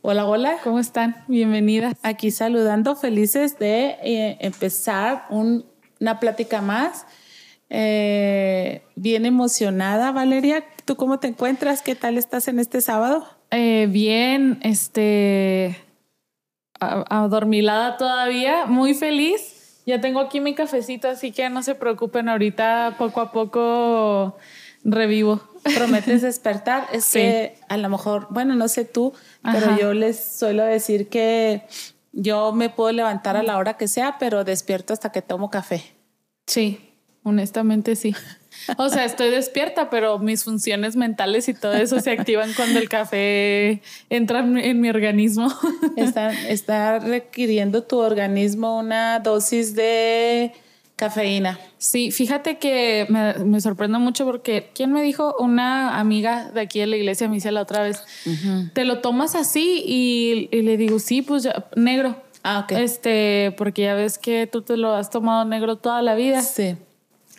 Hola, hola. ¿Cómo están? Bienvenidas. Aquí saludando, felices de eh, empezar una plática más. Eh, bien emocionada, Valeria. ¿Tú cómo te encuentras? ¿Qué tal estás en este sábado? Eh, bien, este, adormilada todavía, muy feliz. Ya tengo aquí mi cafecito, así que no se preocupen, ahorita poco a poco revivo. Prometes despertar. Es que a lo mejor, bueno, no sé tú, pero yo les suelo decir que yo me puedo levantar a la hora que sea, pero despierto hasta que tomo café. Sí, honestamente sí. O sea, estoy despierta, pero mis funciones mentales y todo eso se activan cuando el café entra en mi organismo. Está, está requiriendo tu organismo una dosis de Cafeína. Sí, fíjate que me, me, sorprende mucho porque ¿quién me dijo? Una amiga de aquí de la iglesia me dice la otra vez, ¿te lo tomas así? Y, le digo, sí, pues ya, negro. Ah, ok. Este, porque ya ves que tú te lo has tomado negro toda la vida. Sí.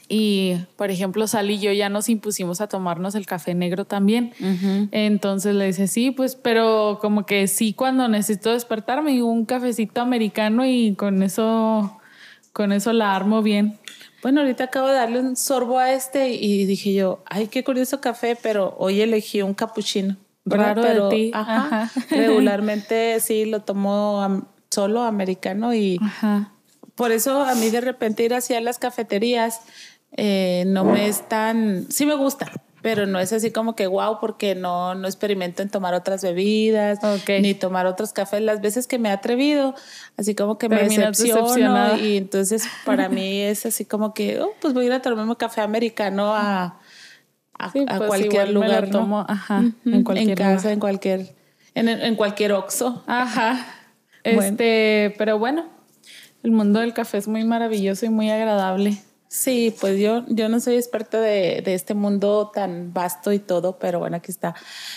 Y, por ejemplo, Sal y yo ya nos impusimos a tomarnos el café negro también. Entonces le dice, sí, pues, pero como que sí, cuando necesito despertarme, un cafecito americano y con eso con eso la armo bien. Bueno, ahorita acabo de darle un sorbo a este y dije yo, ay, qué curioso café, pero hoy elegí un capuchino. Raro de ti. Ajá, regularmente sí lo tomo solo americano y por eso a mí de repente ir hacia las cafeterías eh, no me es tan, sí me gusta, pero no es así como que wow, porque no, no experimento en tomar otras bebidas, ni tomar otros cafés. Las veces que me he atrevido, así como que me decepciono y entonces para mí es así como que, oh, pues voy a ir a tomarme un café americano a, a, pues cualquier lugar. tomo, ajá, en cualquier casa, en cualquier, en, en cualquier oxo. Ajá. Este, pero bueno, el mundo del café es muy maravilloso y muy agradable. Sí, pues yo, yo no soy experta de, este mundo tan vasto y todo, pero bueno, aquí está.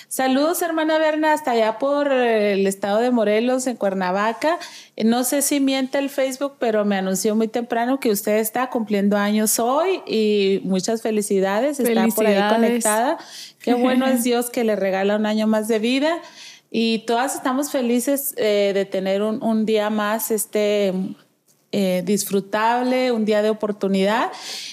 Saludos, hermana Berna, hasta allá por el estado de Morelos, en Cuernavaca. No sé si miente el Facebook, pero me anunció muy temprano que usted está cumpliendo años hoy y muchas felicidades. Está por ahí conectada. Qué bueno es Dios que le regala un año más de vida. Y todas estamos felices eh, de tener un, un día más este eh, disfrutable, un día de oportunidad.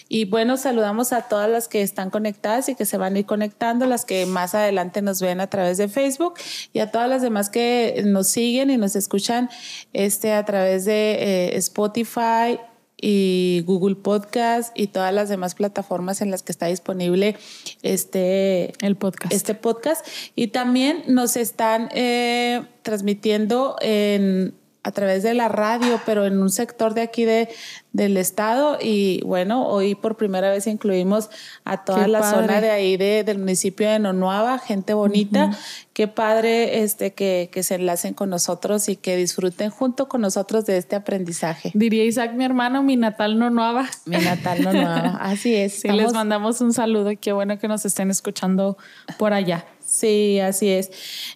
Y bueno, saludamos a todas las que están conectadas y que se van a ir conectando, las que más adelante nos ven a través de Facebook y a todas las demás que nos siguen y nos escuchan este, a través de eh, Spotify, y Google Podcast y todas las demás plataformas en las que está disponible este el podcast. Este podcast. Y también nos están eh, transmitiendo en a través de la radio, pero en un sector de aquí de, del estado. Y bueno, hoy por primera vez incluimos a toda la zona de ahí de, del municipio de Nonuava, gente bonita. Qué padre este, que, que, se enlacen con nosotros y que disfruten junto con nosotros de este aprendizaje. Diría Isaac, mi hermano, mi natal Nonuava. Mi natal Nonuava, así es. Sí, les mandamos un saludo. Qué bueno que nos estén escuchando por allá. Sí, así es.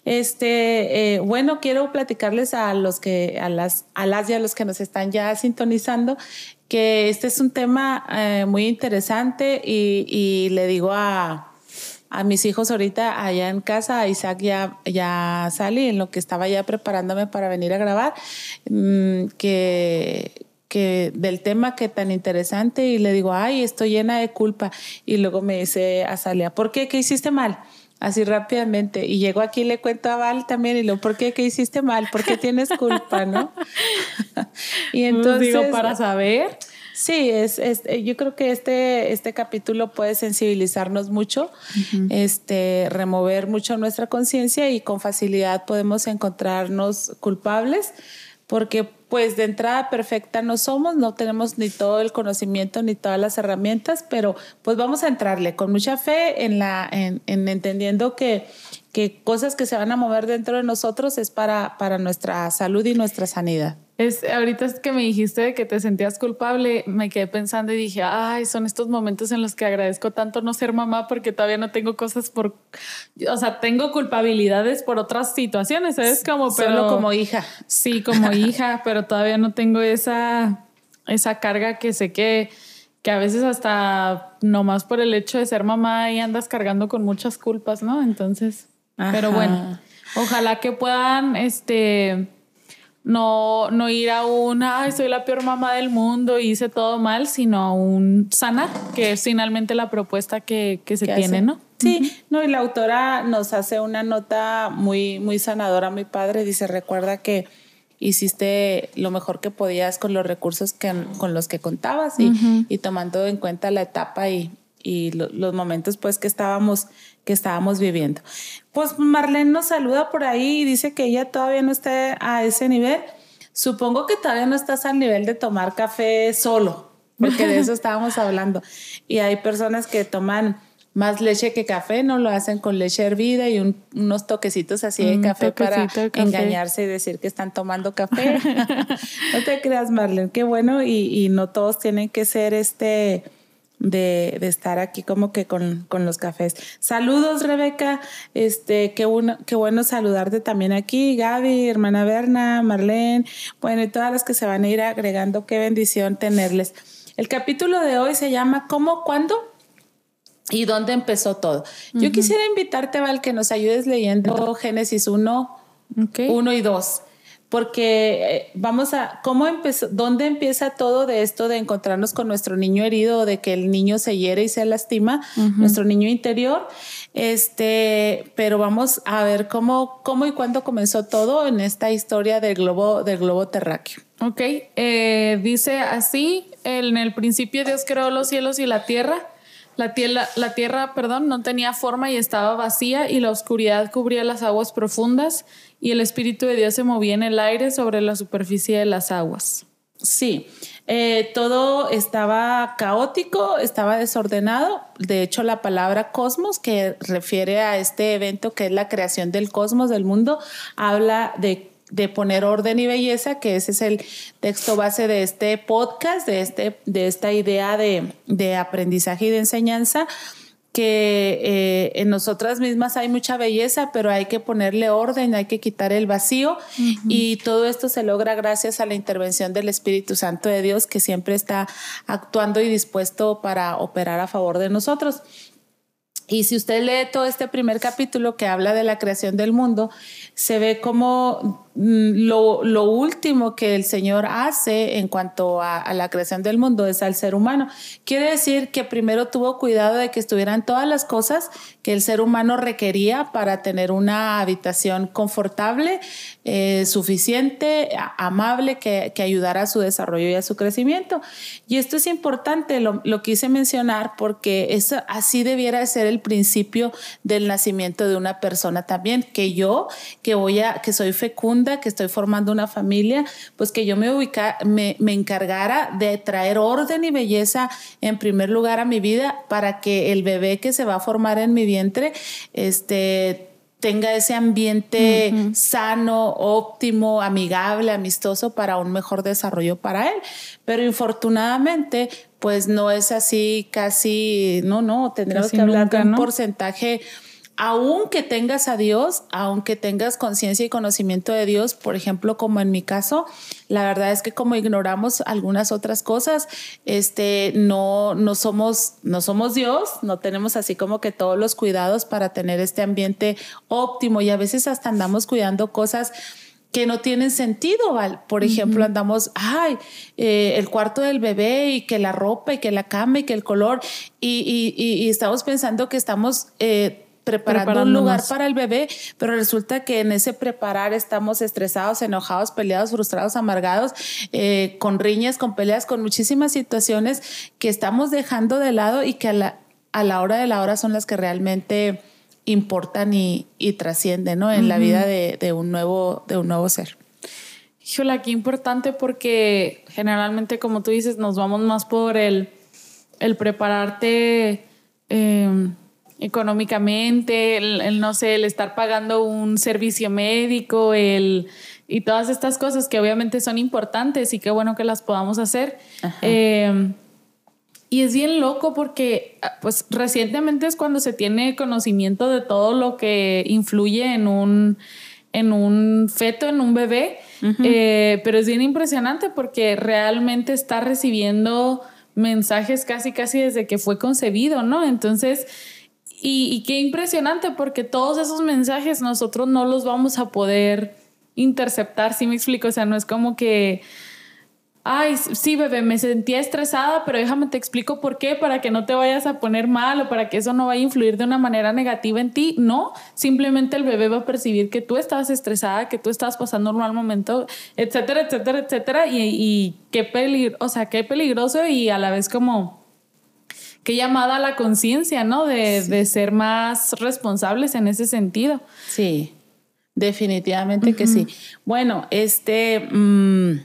Este, eh, bueno, quiero platicarles a los que, a las, a las y a los que nos están ya sintonizando, que este es un tema eh, muy interesante y, le digo a, mis hijos ahorita allá en casa, a Isaac ya, ya salí en lo que estaba ya preparándome para venir a grabar, mm, que, que del tema que tan interesante y le digo, ay, estoy llena de culpa. Y luego me dice a Salia, ¿por qué? ¿Qué hiciste mal? Así rápidamente. Y llego aquí y le cuento a Val también y lo, ¿por qué? ¿Qué hiciste mal? ¿Por qué tienes culpa? ¿No? y pues entonces... Digo, para saber. Sí, es, es, yo creo que este, este capítulo puede sensibilizarnos mucho, este, remover mucho nuestra conciencia y con facilidad podemos encontrarnos culpables porque pues de entrada perfecta no somos, no tenemos ni todo el conocimiento ni todas las herramientas, pero pues vamos a entrarle con mucha fe en, la, en, entendiendo que, que cosas que se van a mover dentro de nosotros es para, para nuestra salud y nuestra sanidad. Es, ahorita es que me dijiste de que te sentías culpable, me quedé pensando y dije, ay, son estos momentos en los que agradezco tanto no ser mamá porque todavía no tengo cosas por, o sea, tengo culpabilidades por otras situaciones, ¿sabes? Como, pero... Solo como hija. Sí, como hija, pero todavía no tengo esa, esa carga que sé que, que a veces hasta nomás por el hecho de ser mamá y andas cargando con muchas culpas, ¿no? Entonces, pero bueno, ojalá que puedan, este no, no ir a un, ay, soy la peor mamá del mundo y hice todo mal, sino a un sanar, que es finalmente la propuesta que, se tiene, ¿no? Sí, no, y la autora nos hace una nota muy, muy sanadora, mi padre. Dice, recuerda que hiciste lo mejor que podías con los recursos que, con los que contabas y, y tomando en cuenta la etapa y, y los momentos pues que estábamos que estábamos viviendo. Pues Marlene nos saluda por ahí y dice que ella todavía no está a ese nivel. Supongo que todavía no estás al nivel de tomar café solo, porque de eso estábamos hablando. Y hay personas que toman más leche que café, no lo hacen con leche hervida y unos toquecitos así de café para engañarse y decir que están tomando café. no te creas, Marlene, qué bueno y, y no todos tienen que ser este de, estar aquí como que con, los cafés. Saludos, Rebeca. Este, qué, bueno, qué bueno saludarte también aquí. Gaby, hermana Berna, Marlene. Bueno, y todas las que se van a ir agregando, qué bendición tenerles. El capítulo de hoy se llama ¿Cómo, cuándo? ¿Y dónde empezó todo? Yo quisiera invitarte, Val, que nos ayudes leyendo Génesis 1, 1 y 2 porque eh, vamos a, ¿cómo empezó, dónde empieza todo de esto de encontrarnos con nuestro niño herido, de que el niño se hiere y se lastima, nuestro niño interior? Este, pero vamos a ver cómo, cómo y cuándo comenzó todo en esta historia del globo, del globo terráqueo. Ok, eh, dice así, en el principio Dios creó los cielos y la tierra. La tierra, la tierra, perdón, no tenía forma y estaba vacía y la oscuridad cubría las aguas profundas y el Espíritu de Dios se movía en el aire sobre la superficie de las aguas. Sí, eh, todo estaba caótico, estaba desordenado. De hecho, la palabra cosmos, que refiere a este evento que es la creación del cosmos, del mundo, habla de, poner orden y belleza, que ese es el texto base de este podcast, de, este, de esta idea de, de aprendizaje y de enseñanza que eh, en nosotras mismas hay mucha belleza, pero hay que ponerle orden, hay que quitar el vacío y todo esto se logra gracias a la intervención del Espíritu Santo de Dios que siempre está actuando y dispuesto para operar a favor de nosotros. Y si usted lee todo este primer capítulo que habla de la creación del mundo, se ve como Mm, lo, último que el Señor hace en cuanto a, la creación del mundo es al ser humano. Quiere decir que primero tuvo cuidado de que estuvieran todas las cosas que el ser humano requería para tener una habitación confortable, eh, suficiente, amable, que, ayudara a su desarrollo y a su crecimiento. Y esto es importante, lo, quise mencionar porque eso, así debiera ser el principio del nacimiento de una persona también, que yo, que voy a, que soy fecundo, que estoy formando una familia, pues que yo me, ubica, me, me encargara de traer orden y belleza en primer lugar a mi vida para que el bebé que se va a formar en mi vientre, este tenga ese ambiente sano, óptimo, amigable, amistoso para un mejor desarrollo para él. Pero infortunadamente, pues no es así casi, no, no, tendremos que hablar de un porcentaje aunque tengas a Dios, aunque tengas conciencia y conocimiento de Dios, por ejemplo, como en mi caso, la verdad es que como ignoramos algunas otras cosas, este, no, no somos, no somos Dios, no tenemos así como que todos los cuidados para tener este ambiente óptimo y a veces hasta andamos cuidando cosas que no tienen sentido, Val. Por ejemplo, andamos, ay, eh, el cuarto del bebé y que la ropa y que la cama y que el color y, y, estamos pensando que estamos eh, preparando un lugar para el bebé, pero resulta que en ese preparar estamos estresados, enojados, peleados, frustrados, amargados, eh, con riñas, con peleas, con muchísimas situaciones que estamos dejando de lado y que a la, a la hora de la hora son las que realmente importan y, y trascienden ¿no? en la vida de, de, un nuevo, de un nuevo ser. Híjole, qué importante porque generalmente, como tú dices, nos vamos más por el, el prepararte. Eh, económicamente, el, no sé, el estar pagando un servicio médico, el y todas estas cosas que obviamente son importantes y qué bueno que las podamos hacer. Eh, y es bien loco porque, ah, pues, recientemente es cuando se tiene conocimiento de todo lo que influye en un, en un feto, en un bebé. Eh, pero es bien impresionante porque realmente está recibiendo mensajes casi, casi desde que fue concebido, ¿no? Entonces, y, qué impresionante porque todos esos mensajes nosotros no los vamos a poder interceptar, si me explico? O sea, no es como que, ay, sí, bebé, me sentía estresada, pero déjame te explico por qué, para que no te vayas a poner mal o para que eso no vaya a influir de una manera negativa en ti. No, simplemente el bebé va a percibir que tú estabas estresada, que tú estabas pasando un mal momento, etcétera, etcétera, etcétera. Y, y qué peligro, o sea, qué peligroso y a la vez como qué llamada a la conciencia, ¿no? De, de, ser más responsables en ese sentido. Sí. Definitivamente que sí. Bueno, este... Mm,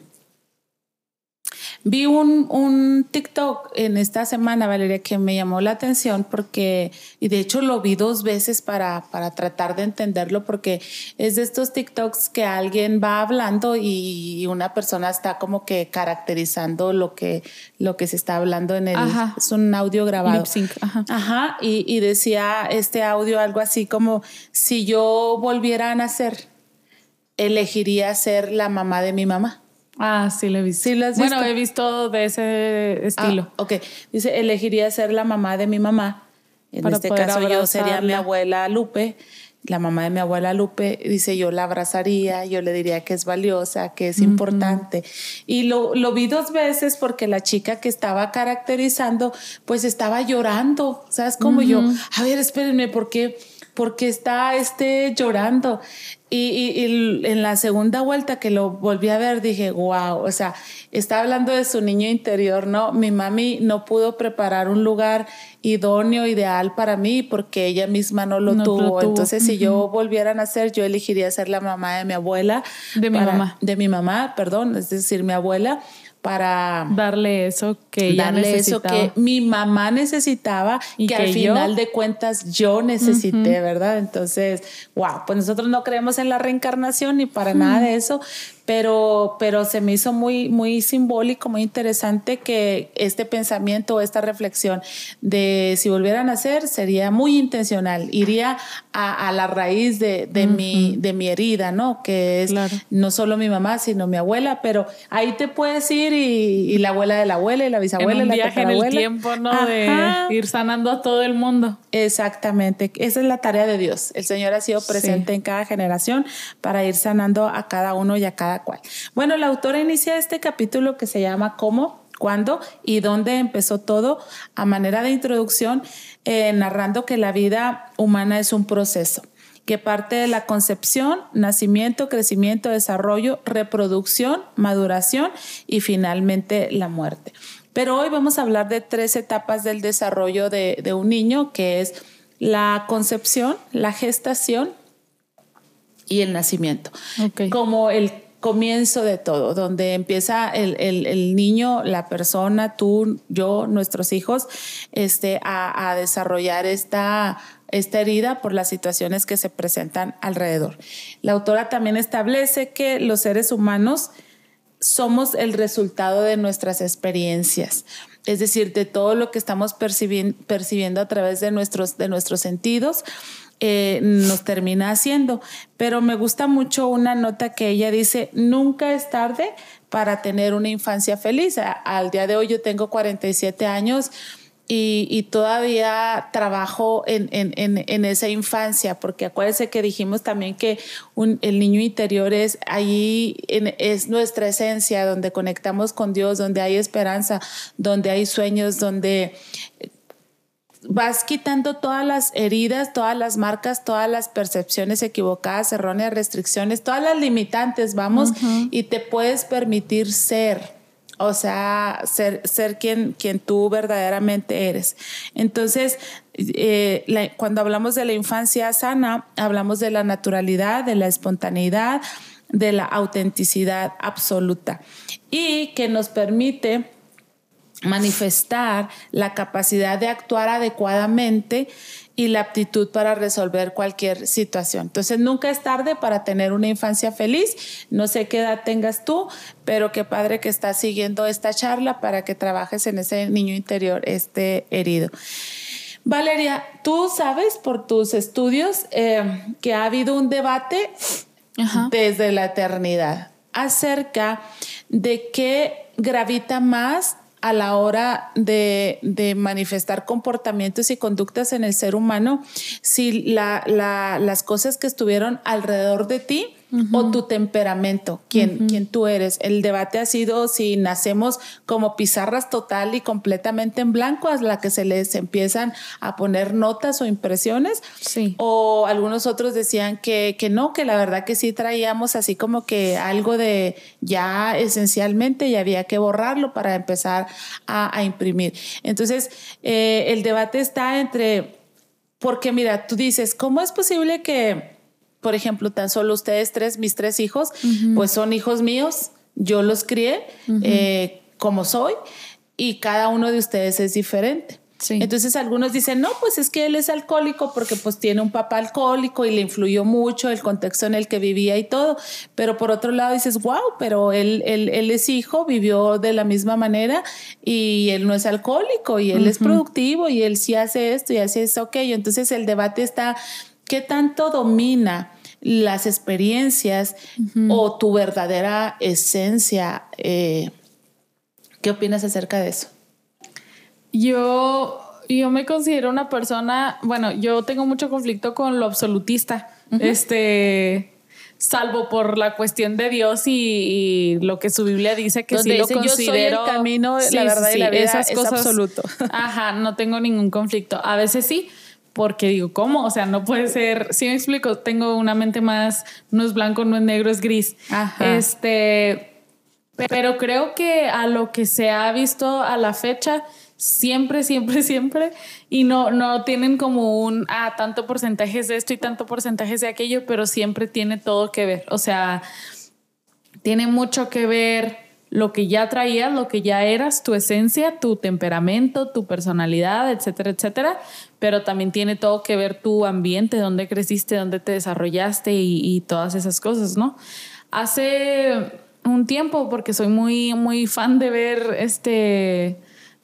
Vi un, un, TikTok en esta semana, Valeria, que me llamó la atención porque, y de hecho lo vi dos veces para, para tratar de entenderlo, porque es de estos TikToks que alguien va hablando y una persona está como que caracterizando lo que, lo que se está hablando en el... Es un audio grabado. Ajá. Ajá y, y decía este audio algo así como, si yo volviera a nacer, elegiría ser la mamá de mi mamá. Ah, sí, lo he visto. ¿Sí lo has visto? Bueno, he visto de ese estilo. Ah, ok. Dice, elegiría ser la mamá de mi mamá. En este caso yo sería mi abuela Lupe, la mamá de mi abuela Lupe. Dice, yo la abrazaría, yo le diría que es valiosa, que es importante. Y lo, lo vi dos veces porque la chica que estaba caracterizando, pues estaba llorando. ¿Sabes? Como yo, a ver, espérenme, ¿por qué? Porque está este llorando. Y, en la segunda vuelta que lo volví a ver, dije, wow, o sea, está hablando de su niño interior, ¿no? Mi mami no pudo preparar un lugar idóneo, ideal para mí, porque ella misma no lo, tuvo. Entonces, si yo volviera a nacer, yo elegiría ser la mamá de mi abuela. De mi mamá. De mi mamá, perdón, es decir, mi abuela para darle eso que ella darle eso que mi mamá necesitaba y que, al final de cuentas yo necesité, ¿verdad? Entonces, wow, pues nosotros no creemos en la reencarnación ni para nada de eso, pero, pero se me hizo muy, muy simbólico, muy interesante que este pensamiento, esta reflexión de si volvieran a nacer sería muy intencional, iría a, la raíz de, de, mi, de mi herida, ¿no? Que es no solo mi mamá, sino mi abuela, pero ahí te puedes ir y, la abuela de la abuela y la bisabuela. En un viaje en el tiempo, ¿no? De ir sanando a todo el mundo. Exactamente, esa es la tarea de Dios. El Señor ha sido presente en cada generación para ir sanando a cada uno y a cada cual. Bueno, la autora inicia este capítulo que se llama ¿Cómo? ¿Cuándo? ¿Y dónde empezó todo? A manera de introducción, eh, narrando que la vida humana es un proceso que parte de la concepción, nacimiento, crecimiento, desarrollo, reproducción, maduración y finalmente la muerte. Pero hoy vamos a hablar de tres etapas del desarrollo de, un niño, que es la concepción, la gestación y el nacimiento. Como el comienzo de todo, donde empieza el, niño, la persona, tú, yo, nuestros hijos, este, a, desarrollar esta, esta herida por las situaciones que se presentan alrededor. La autora también establece que los seres humanos somos el resultado de nuestras experiencias, es decir, de todo lo que estamos percibiendo a través de nuestros, de nuestros sentidos eh, nos termina haciendo. Pero me gusta mucho una nota que ella dice, nunca es tarde para tener una infancia feliz. al día de hoy yo tengo 47 años. Y, todavía trabajo en, en, esa infancia, porque acuérdense que dijimos también que el niño interior es ahí, es nuestra esencia, donde conectamos con Dios, donde hay esperanza, donde hay sueños, donde vas quitando todas las heridas, todas las marcas, todas las percepciones equivocadas, erróneas, restricciones, todas las limitantes, vamos, y te puedes permitir ser. O sea, ser, ser quien, quien tú verdaderamente eres. Entonces, eh, cuando hablamos de la infancia sana, hablamos de la naturalidad, de la espontaneidad, de la autenticidad absoluta y que nos permite manifestar la capacidad de actuar adecuadamente y la aptitud para resolver cualquier situación. Entonces, nunca es tarde para tener una infancia feliz. No sé qué edad tengas tú, pero qué padre que estás siguiendo esta charla para que trabajes en ese niño interior, este herido. Valeria, tú sabes por tus estudios eh, que ha habido un debate desde la eternidad acerca de qué gravita más a la hora de, manifestar comportamientos y conductas en el ser humano, si las cosas que estuvieron alrededor de ti o tu temperamento, quién, tú eres. El debate ha sido si nacemos como pizarras total y completamente en blanco, a la que se les empiezan a poner notas o impresiones. Sí. O algunos otros decían que, que no, que la verdad que sí traíamos así como que algo de ya esencialmente y había que borrarlo para empezar a, imprimir. Entonces, eh, el debate está entre, porque mira, tú dices, ¿cómo es posible que por ejemplo, tan solo ustedes tres, mis tres hijos, pues son hijos míos, yo los crié eh, como soy y cada uno de ustedes es diferente. Entonces algunos dicen, no, pues es que él es alcohólico porque pues tiene un papá alcohólico y le influyó mucho el contexto en el que vivía y todo. Pero por otro lado dices, wow, pero él, él, él es hijo, vivió de la misma manera y él no es alcohólico y él es productivo y él sí hace esto y hace eso, ok. Entonces el debate está ¿Qué tanto domina las experiencias o tu verdadera esencia? Eh, ¿Qué opinas acerca de eso? Yo, yo me considero una persona, bueno, yo tengo mucho conflicto con lo absolutista. Este salvo por la cuestión de Dios y, lo que su Biblia dice que sí lo considero el camino, la verdad y la vida esas cosas, absoluto. Ajá, no tengo ningún conflicto. A veces sí, porque digo, ¿cómo? O sea, no puede ser, si me explico, tengo una mente más, no es blanco, no es negro, es gris. Este, pero creo que a lo que se ha visto a la fecha, siempre, siempre, siempre, y no, no tienen como un, ah, tanto porcentaje de esto y tanto porcentaje de aquello, pero siempre tiene todo que ver. O sea, tiene mucho que ver lo que ya traías, lo que ya eras, tu esencia, tu temperamento, tu personalidad, etcétera, etcétera, pero también tiene todo que ver tu ambiente, dónde creciste, dónde te desarrollaste y, todas esas cosas, ¿no? Hace un tiempo, porque soy muy, muy fan de ver este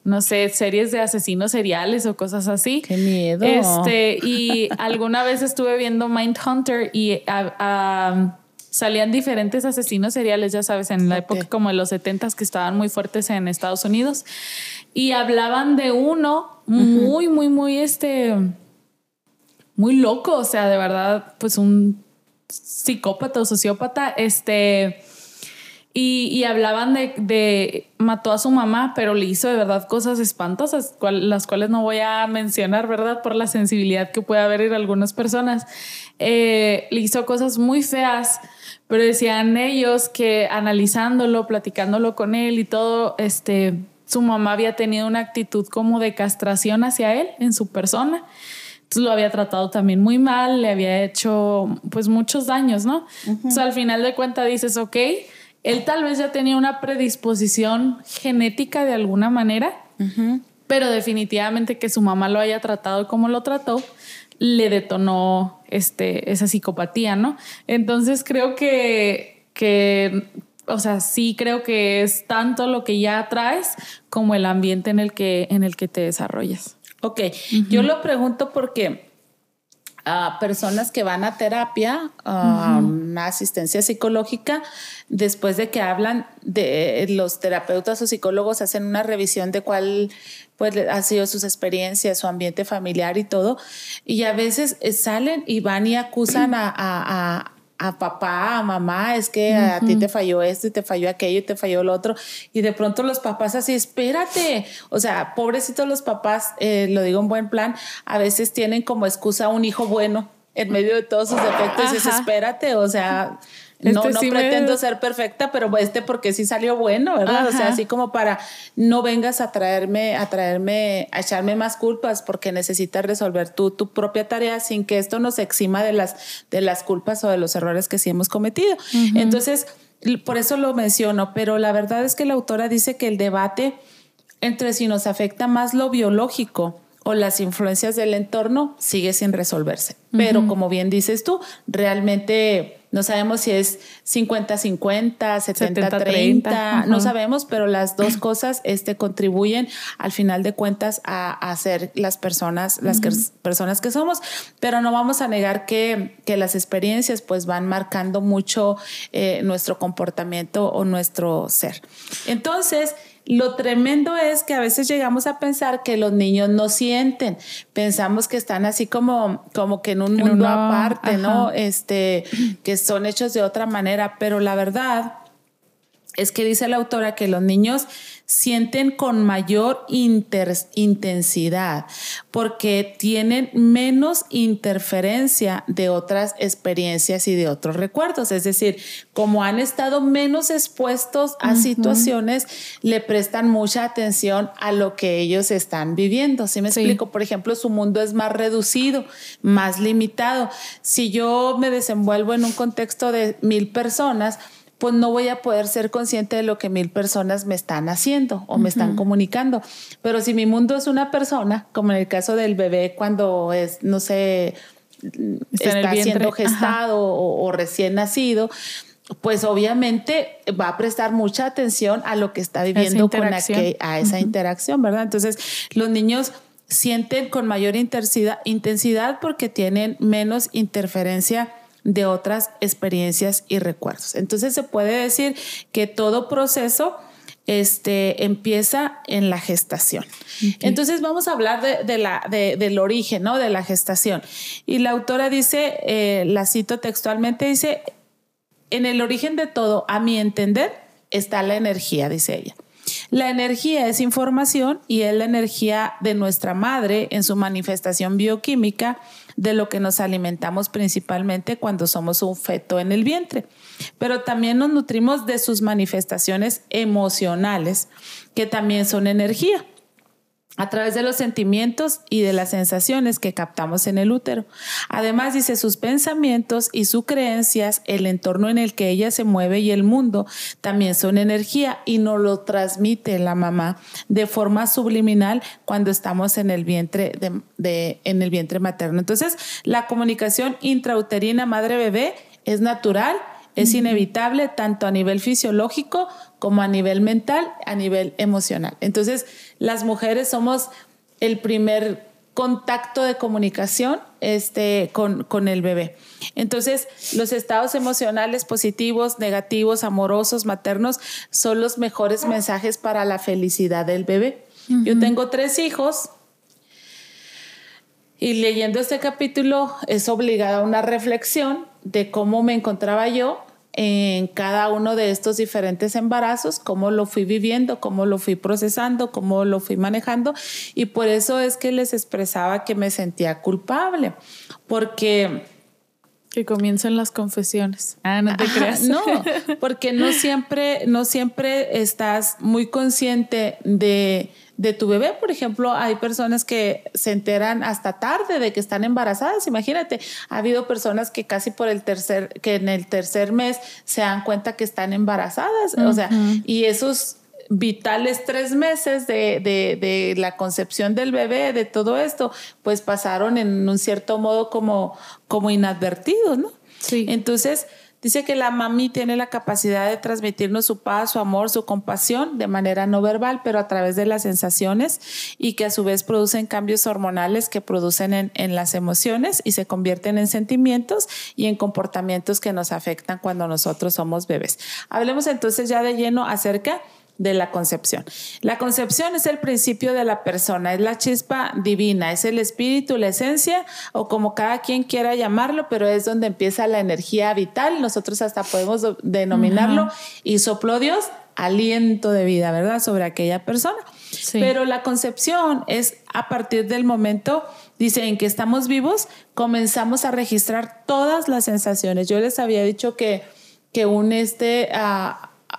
no sé, series de asesinos seriales o cosas así. Qué miedo. Este, y alguna vez estuve viendo Mindhunter y a, salían diferentes asesinos seriales, ya sabes, en la época como de los 70 que estaban muy fuertes en Estados Unidos. Y hablaban de uno muy, muy, muy, este, muy loco, o sea, de verdad, pues un psicópata o sociópata, este, y, hablaban de, de, mató a su mamá, pero le hizo de verdad cosas espantosas, las cuales no voy a mencionar, ¿verdad? Por la sensibilidad que puede haber en algunas personas. Eh, le hizo cosas muy feas pero decían ellos que analizándolo, platicándolo con él y todo, este, su mamá había tenido una actitud como de castración hacia él en su persona. Entonces lo había tratado también muy mal, le había hecho pues muchos daños, ¿no? Entonces al final de cuentas dices, ok, él tal vez ya tenía una predisposición genética de alguna manera, pero definitivamente que su mamá lo haya tratado como lo trató, le detonó este, esa psicopatía, ¿no? Entonces creo que, que, o sea, sí creo que es tanto lo que ya traes como el ambiente en el que, en el que te desarrollas. Ok, yo lo pregunto porque a personas que van a terapia, a una asistencia psicológica, después de que hablan de los terapeutas o psicólogos hacen una revisión de cuál pues ha sido sus experiencias, su ambiente familiar y todo. Y a veces eh, salen y van y acusan a, a, a, papá, a mamá, es que a ti te falló esto y te falló aquello y te falló lo otro. Y de pronto los papás así, espérate. O sea, pobrecitos los papás, eh, lo digo en buen plan, a veces tienen como excusa un hijo bueno en medio de todos sus defectos. Y es espérate, o sea no, este no pretendo ser perfecta, pero este porque sí salió bueno, ¿verdad? O sea, así como para no vengas a traerme, a traerme, a echarme más culpas porque necesitas resolver tú tu propia tarea sin que esto nos exima de las, de las culpas o de los errores que sí hemos cometido. Entonces, por eso lo menciono, pero la verdad es que la autora dice que el debate entre si nos afecta más lo biológico o las influencias del entorno sigue sin resolverse. Pero como bien dices tú, realmente no sabemos si es 50-50, 70-30, no sabemos, pero las dos cosas este, contribuyen al final de cuentas a, ser las personas, las personas que somos, pero no vamos a negar que, que las experiencias pues van marcando mucho eh, nuestro comportamiento o nuestro ser. Entonces, lo tremendo es que a veces llegamos a pensar que los niños no sienten, pensamos que están así como, como que en un mundo aparte, ¿no? Este, que son hechos de otra manera, pero la verdad es que dice la autora que los niños sienten con mayor intensidad porque tienen menos interferencia de otras experiencias y de otros recuerdos. Es decir, como han estado menos expuestos a situaciones, le prestan mucha atención a lo que ellos están viviendo. Si me explico? Por ejemplo, su mundo es más reducido, más limitado. Si yo me desenvuelvo en un contexto de mil personas, pues no voy a poder ser consciente de lo que mil personas me están haciendo o me están comunicando. Pero si mi mundo es una persona, como en el caso del bebé cuando es, no sé, está, siendo gestado o, recién nacido, pues obviamente va a prestar mucha atención a lo que está viviendo con a esa interacción, ¿verdad? Entonces, los niños sienten con mayor intensidad, intensidad porque tienen menos interferencia de otras experiencias y recuerdos. Entonces se puede decir que todo proceso este, empieza en la gestación. Entonces vamos a hablar de, la, del origen, ¿no? De la gestación. Y la autora dice, eh, la cito textualmente, dice, en el origen de todo, a mi entender, está la energía, dice ella. La energía es información y es la energía de nuestra madre en su manifestación bioquímica de lo que nos alimentamos principalmente cuando somos un feto en el vientre. Pero también nos nutrimos de sus manifestaciones emocionales, que también son energía a través de los sentimientos y de las sensaciones que captamos en el útero. Además, dice sus pensamientos y sus creencias, el entorno en el que ella se mueve y el mundo también son energía y nos lo transmite la mamá de forma subliminal cuando estamos en el vientre de, en el vientre materno. Entonces, la comunicación intrauterina madre-bebé es natural es inevitable tanto a nivel fisiológico como a nivel mental, a nivel emocional. Entonces, las mujeres somos el primer contacto de comunicación este, con, con, el bebé. Entonces, los estados emocionales positivos, negativos, amorosos, maternos, son los mejores mensajes para la felicidad del bebé. Yo tengo tres hijos y leyendo este capítulo es obligada a una reflexión de cómo me encontraba yo en cada uno de estos diferentes embarazos, cómo lo fui viviendo, cómo lo fui procesando, cómo lo fui manejando. Y por eso es que les expresaba que me sentía culpable, porque... Que comiencen las confesiones. Ah, no te creas. No, porque no siempre, no siempre estás muy consciente de de tu bebé. Por ejemplo, hay personas que se enteran hasta tarde de que están embarazadas. Imagínate, ha habido personas que casi por el tercer, que en el tercer mes se dan cuenta que están embarazadas. O sea, y esos vitales tres meses de, de, de, la concepción del bebé, de todo esto, pues pasaron en un cierto modo como, como inadvertidos, ¿no? Sí. Entonces, Dice que la mami tiene la capacidad de transmitirnos su paz, su amor, su compasión de manera no verbal, pero a través de las sensaciones y que a su vez producen cambios hormonales que producen en, en las emociones y se convierten en sentimientos y en comportamientos que nos afectan cuando nosotros somos bebés. Hablemos entonces ya de lleno acerca de la concepción. La concepción es el principio de la persona, es la chispa divina, es el espíritu, la esencia o como cada quien quiera llamarlo, pero es donde empieza la energía vital. Nosotros hasta podemos denominarlo y sopló Dios aliento de vida, ¿verdad? Sobre aquella persona. Pero la concepción es a partir del momento, dice, en que estamos vivos, comenzamos a registrar todas las sensaciones. Yo les había dicho que, que un este...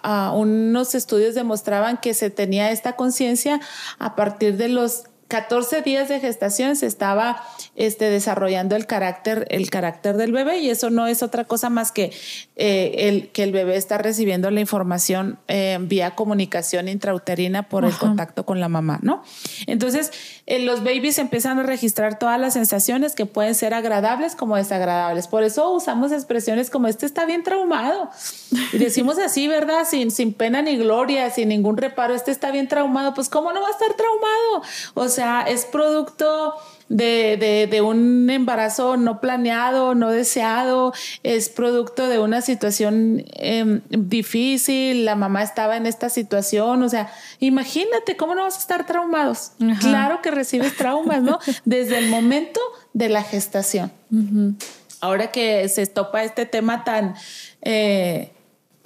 a unos estudios demostraban que se tenía esta conciencia a partir de los 14 días de gestación se estaba este, desarrollando el carácter, el carácter del bebé y eso no es otra cosa más que, eh, el, que el bebé está recibiendo la información eh, vía comunicación intrauterina por el contacto con la mamá, ¿no? Entonces, eh, los babies empiezan a registrar todas las sensaciones que pueden ser agradables como desagradables. Por eso usamos expresiones como este está bien traumado. Y decimos así, ¿verdad? Sin, sin pena ni gloria, sin ningún reparo, este está bien traumado. Pues, ¿cómo no va a estar traumado? O sea, es producto de, de, un embarazo no planeado, no deseado, es producto de una situación em, difícil, la mamá estaba en esta situación, o sea, imagínate cómo no vas a estar traumados. Claro que recibes traumas, ¿no? Desde el momento de la gestación. Ahora que se topa este tema tan... Eh,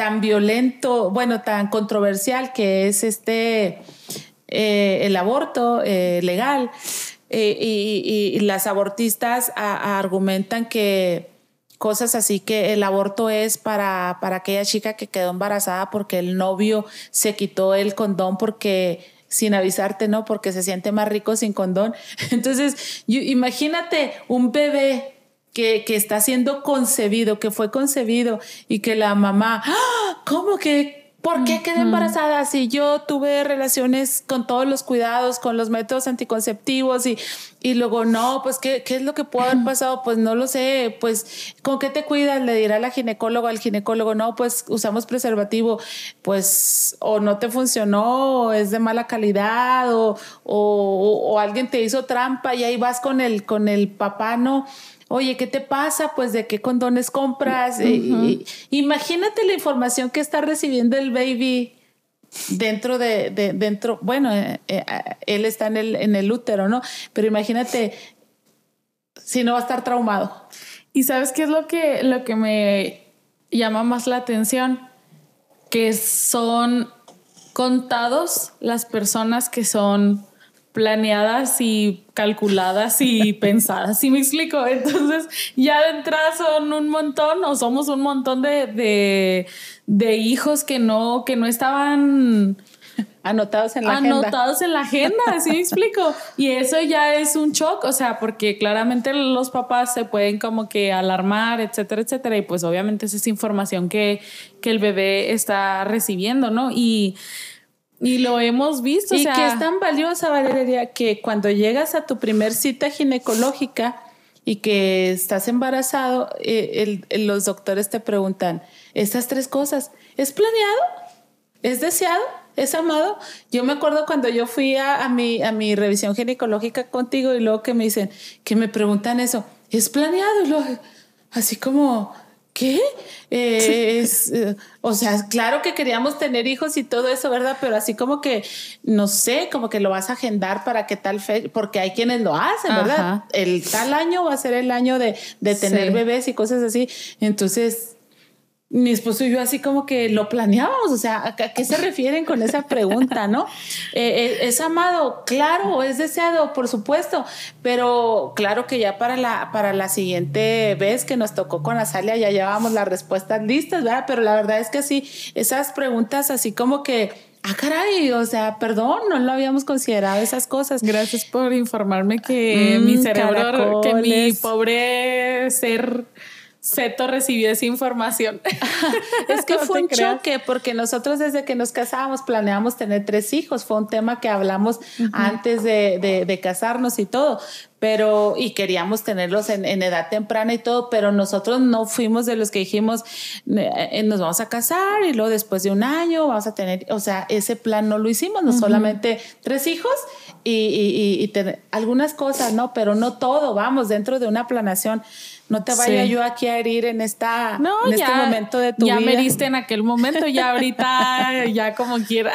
tan violento, bueno, tan controversial que es este eh, el aborto eh, legal, eh, y, las abortistas argumentan que cosas así que el aborto es para, para aquella chica que quedó embarazada porque el novio se quitó el condón porque sin avisarte, ¿no? Porque se siente más rico sin condón. Entonces, imagínate un bebé que, que, está siendo concebido, que fue concebido y que la mamá, ¡Ah! ¿cómo que ¿Por qué quedé embarazada si yo tuve relaciones con todos los cuidados, con los métodos anticonceptivos y, y luego no, pues ¿qué, ¿qué, es lo que puede haber pasado? Pues no lo sé, pues ¿con qué te cuidas? Le dirá la ginecóloga al ginecólogo, no, pues usamos preservativo, pues o no te funcionó, o es de mala calidad, o, o, o alguien te hizo trampa y ahí vas con el, con el papá, ¿no? Oye, ¿qué te pasa? Pues de qué condones compras. imagínate la información que está recibiendo el baby dentro de, dentro, bueno, eh, eh, él está en el, en el útero, ¿no? Pero imagínate si no va a estar traumado. Y sabes qué es lo que, lo que me llama más la atención? Que son contados las personas que son planeadas y calculadas y pensadas, ¿sí me explico? Entonces, ya de entrada son un montón o somos un montón de, de, hijos que no, que no estaban anotados en la agenda. Anotados en la agenda, ¿sí me explico? Y eso ya es un shock, o sea, porque claramente los papás se pueden como que alarmar, etcétera, etcétera, y pues obviamente esa es información que, que el bebé está recibiendo, ¿no? Y y lo hemos visto. Y que es tan valiosa, Valeria, que cuando llegas a tu primer cita ginecológica y que estás embarazado, eh, los doctores te preguntan, estas tres cosas, ¿es planeado? ¿Es deseado? ¿Es amado? Yo me acuerdo cuando yo fui a, mi, a mi revisión ginecológica contigo y luego que me dicen, que me preguntan eso, ¿es planeado? Y luego, así como, ¿qué? Eh, es, eh, o sea, claro que queríamos tener hijos y todo eso, ¿verdad? Pero así como que, no sé, como que lo vas a agendar para que tal fe, porque hay quienes lo hacen, ¿verdad? El tal año va a ser el año de, de tener bebés y cosas así. Entonces, mi esposo y yo así como que lo planeábamos, o sea, ¿a qué se refieren con esa pregunta, no? Eh, eh, ¿Es amado? Claro, es deseado, por supuesto, pero claro que ya para la, para la siguiente vez que nos tocó con Azalia ya llevábamos las respuestas listas, ¿verdad? Pero la verdad es que sí, esas preguntas así como que ah, caray, o sea, perdón, no lo habíamos considerado esas cosas. Gracias por informarme que mi mm, cerebro, que mi pobre ser Seto recibió esa información. es que fue un choque porque nosotros desde que nos casábamos planeamos tener tres hijos. Fue un tema que hablamos antes de, casarnos y todo, pero y queríamos tenerlos en, edad temprana y todo, pero nosotros no fuimos de los que dijimos eh, nos vamos a casar y luego después de un año vamos a tener, o sea, ese plan no lo hicimos, no solamente tres hijos y, y, tener algunas cosas, ¿no? Pero no todo, vamos, dentro de una planeación no te vaya yo aquí a herir en esta en este momento de tu vida. Ya me heriste en aquel momento, ya ahorita ya como quiera.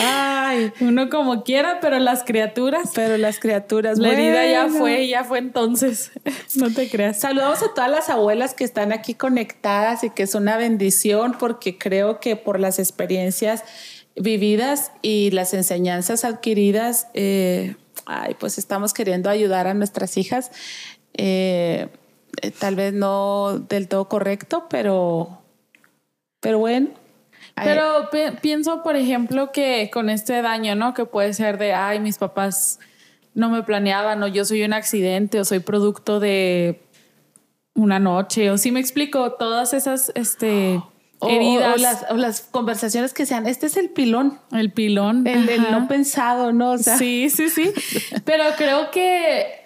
Ay, uno como quiera, pero las criaturas, pero las criaturas, la herida ya fue, ya fue entonces. No te creas. Saludamos a todas las abuelas que están aquí conectadas y que es una bendición porque creo que por las experiencias vividas y las enseñanzas adquiridas, eh, ay, pues estamos queriendo ayudar a nuestras hijas eh, tal vez no del todo correcto, pero, pero bueno, Pero pienso, por ejemplo, que con este daño, ¿no? Que puede ser de, ay, mis papás no me planeaban, o yo soy un accidente, o soy producto de una noche, o si me explico, todas esas, este... heridas. O, las, conversaciones que sean, este es el pilón. El pilón. El, el no pensado, ¿no? sí, sí, sí. Pero creo que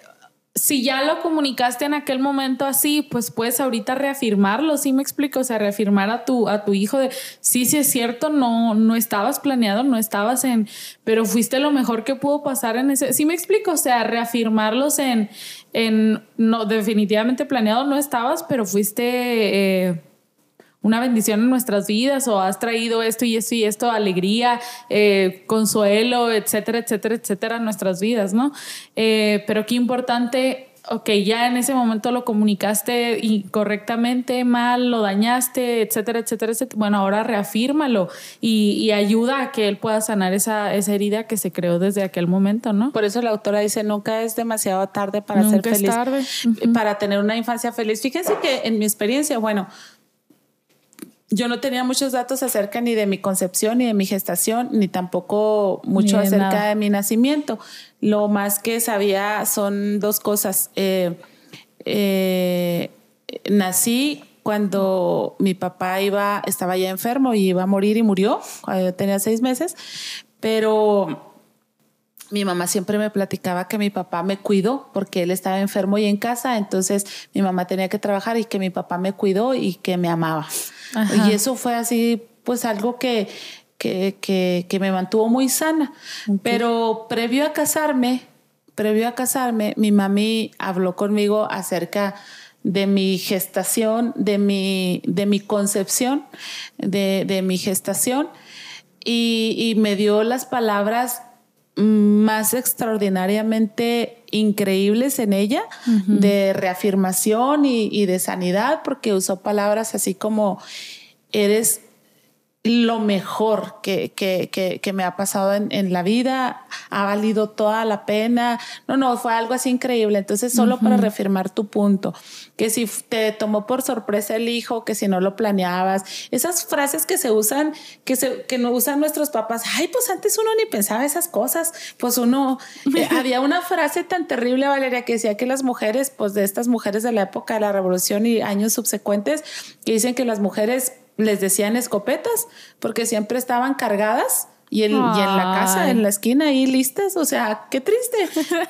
si ya lo comunicaste en aquel momento así, pues puedes ahorita reafirmarlo, ¿sí me explico? O sea, reafirmar a tu, a tu hijo de, sí, sí es cierto, no, no estabas planeado, no estabas en, pero fuiste lo mejor que pudo pasar en ese, ¿sí me explico? O sea, reafirmarlos en, en, no, definitivamente planeado no estabas, pero fuiste... Eh, una bendición en nuestras vidas o has traído esto y esto y esto, alegría, eh, consuelo, etcétera, etcétera, etcétera, en nuestras vidas, ¿no? Eh, pero qué importante ok, ya en ese momento lo comunicaste incorrectamente, mal, lo dañaste, etcétera, etcétera, etcétera. Bueno, ahora reafírmalo y, ayuda a que él pueda sanar esa, esa, herida que se creó desde aquel momento, ¿no? Por eso la autora dice, nunca es demasiado tarde para ser feliz. Es tarde. Para tener una infancia feliz. Fíjense que en mi experiencia, bueno, yo no tenía muchos datos acerca ni de mi concepción, ni de mi gestación, ni tampoco mucho acerca de mi nacimiento. Lo más que sabía son dos cosas. Eh, eh, nací cuando mi papá iba, estaba ya enfermo y iba a morir y murió cuando yo tenía seis meses, pero mi mamá siempre me platicaba que mi papá me cuidó porque él estaba enfermo y en casa, entonces mi mamá tenía que trabajar y que mi papá me cuidó y que me amaba. Y eso fue así, pues algo que, que, que, me mantuvo muy sana. Pero previo a casarme, previo a casarme, mi mami habló conmigo acerca de mi gestación, de mi, de mi concepción, de, de mi gestación, y, y, me dio las palabras más extraordinariamente increíbles en ella, de reafirmación y, y, de sanidad, porque usó palabras así como, eres lo mejor que, que, que, me ha pasado en, en, la vida, ha valido toda la pena. No, no, fue algo así increíble. Entonces, solo para reafirmar tu punto, que si te tomó por sorpresa el hijo, que si no lo planeabas, esas frases que se usan, que, se, que no usan nuestros papás, ay, pues antes uno ni pensaba esas cosas, pues uno, eh, había una frase tan terrible, Valeria, que decía que las mujeres, pues de estas mujeres de la época de la revolución y años subsecuentes, que dicen que las mujeres les decían escopetas porque siempre estaban cargadas y, el, y, en la casa, en la esquina, ahí listas. O sea, qué triste.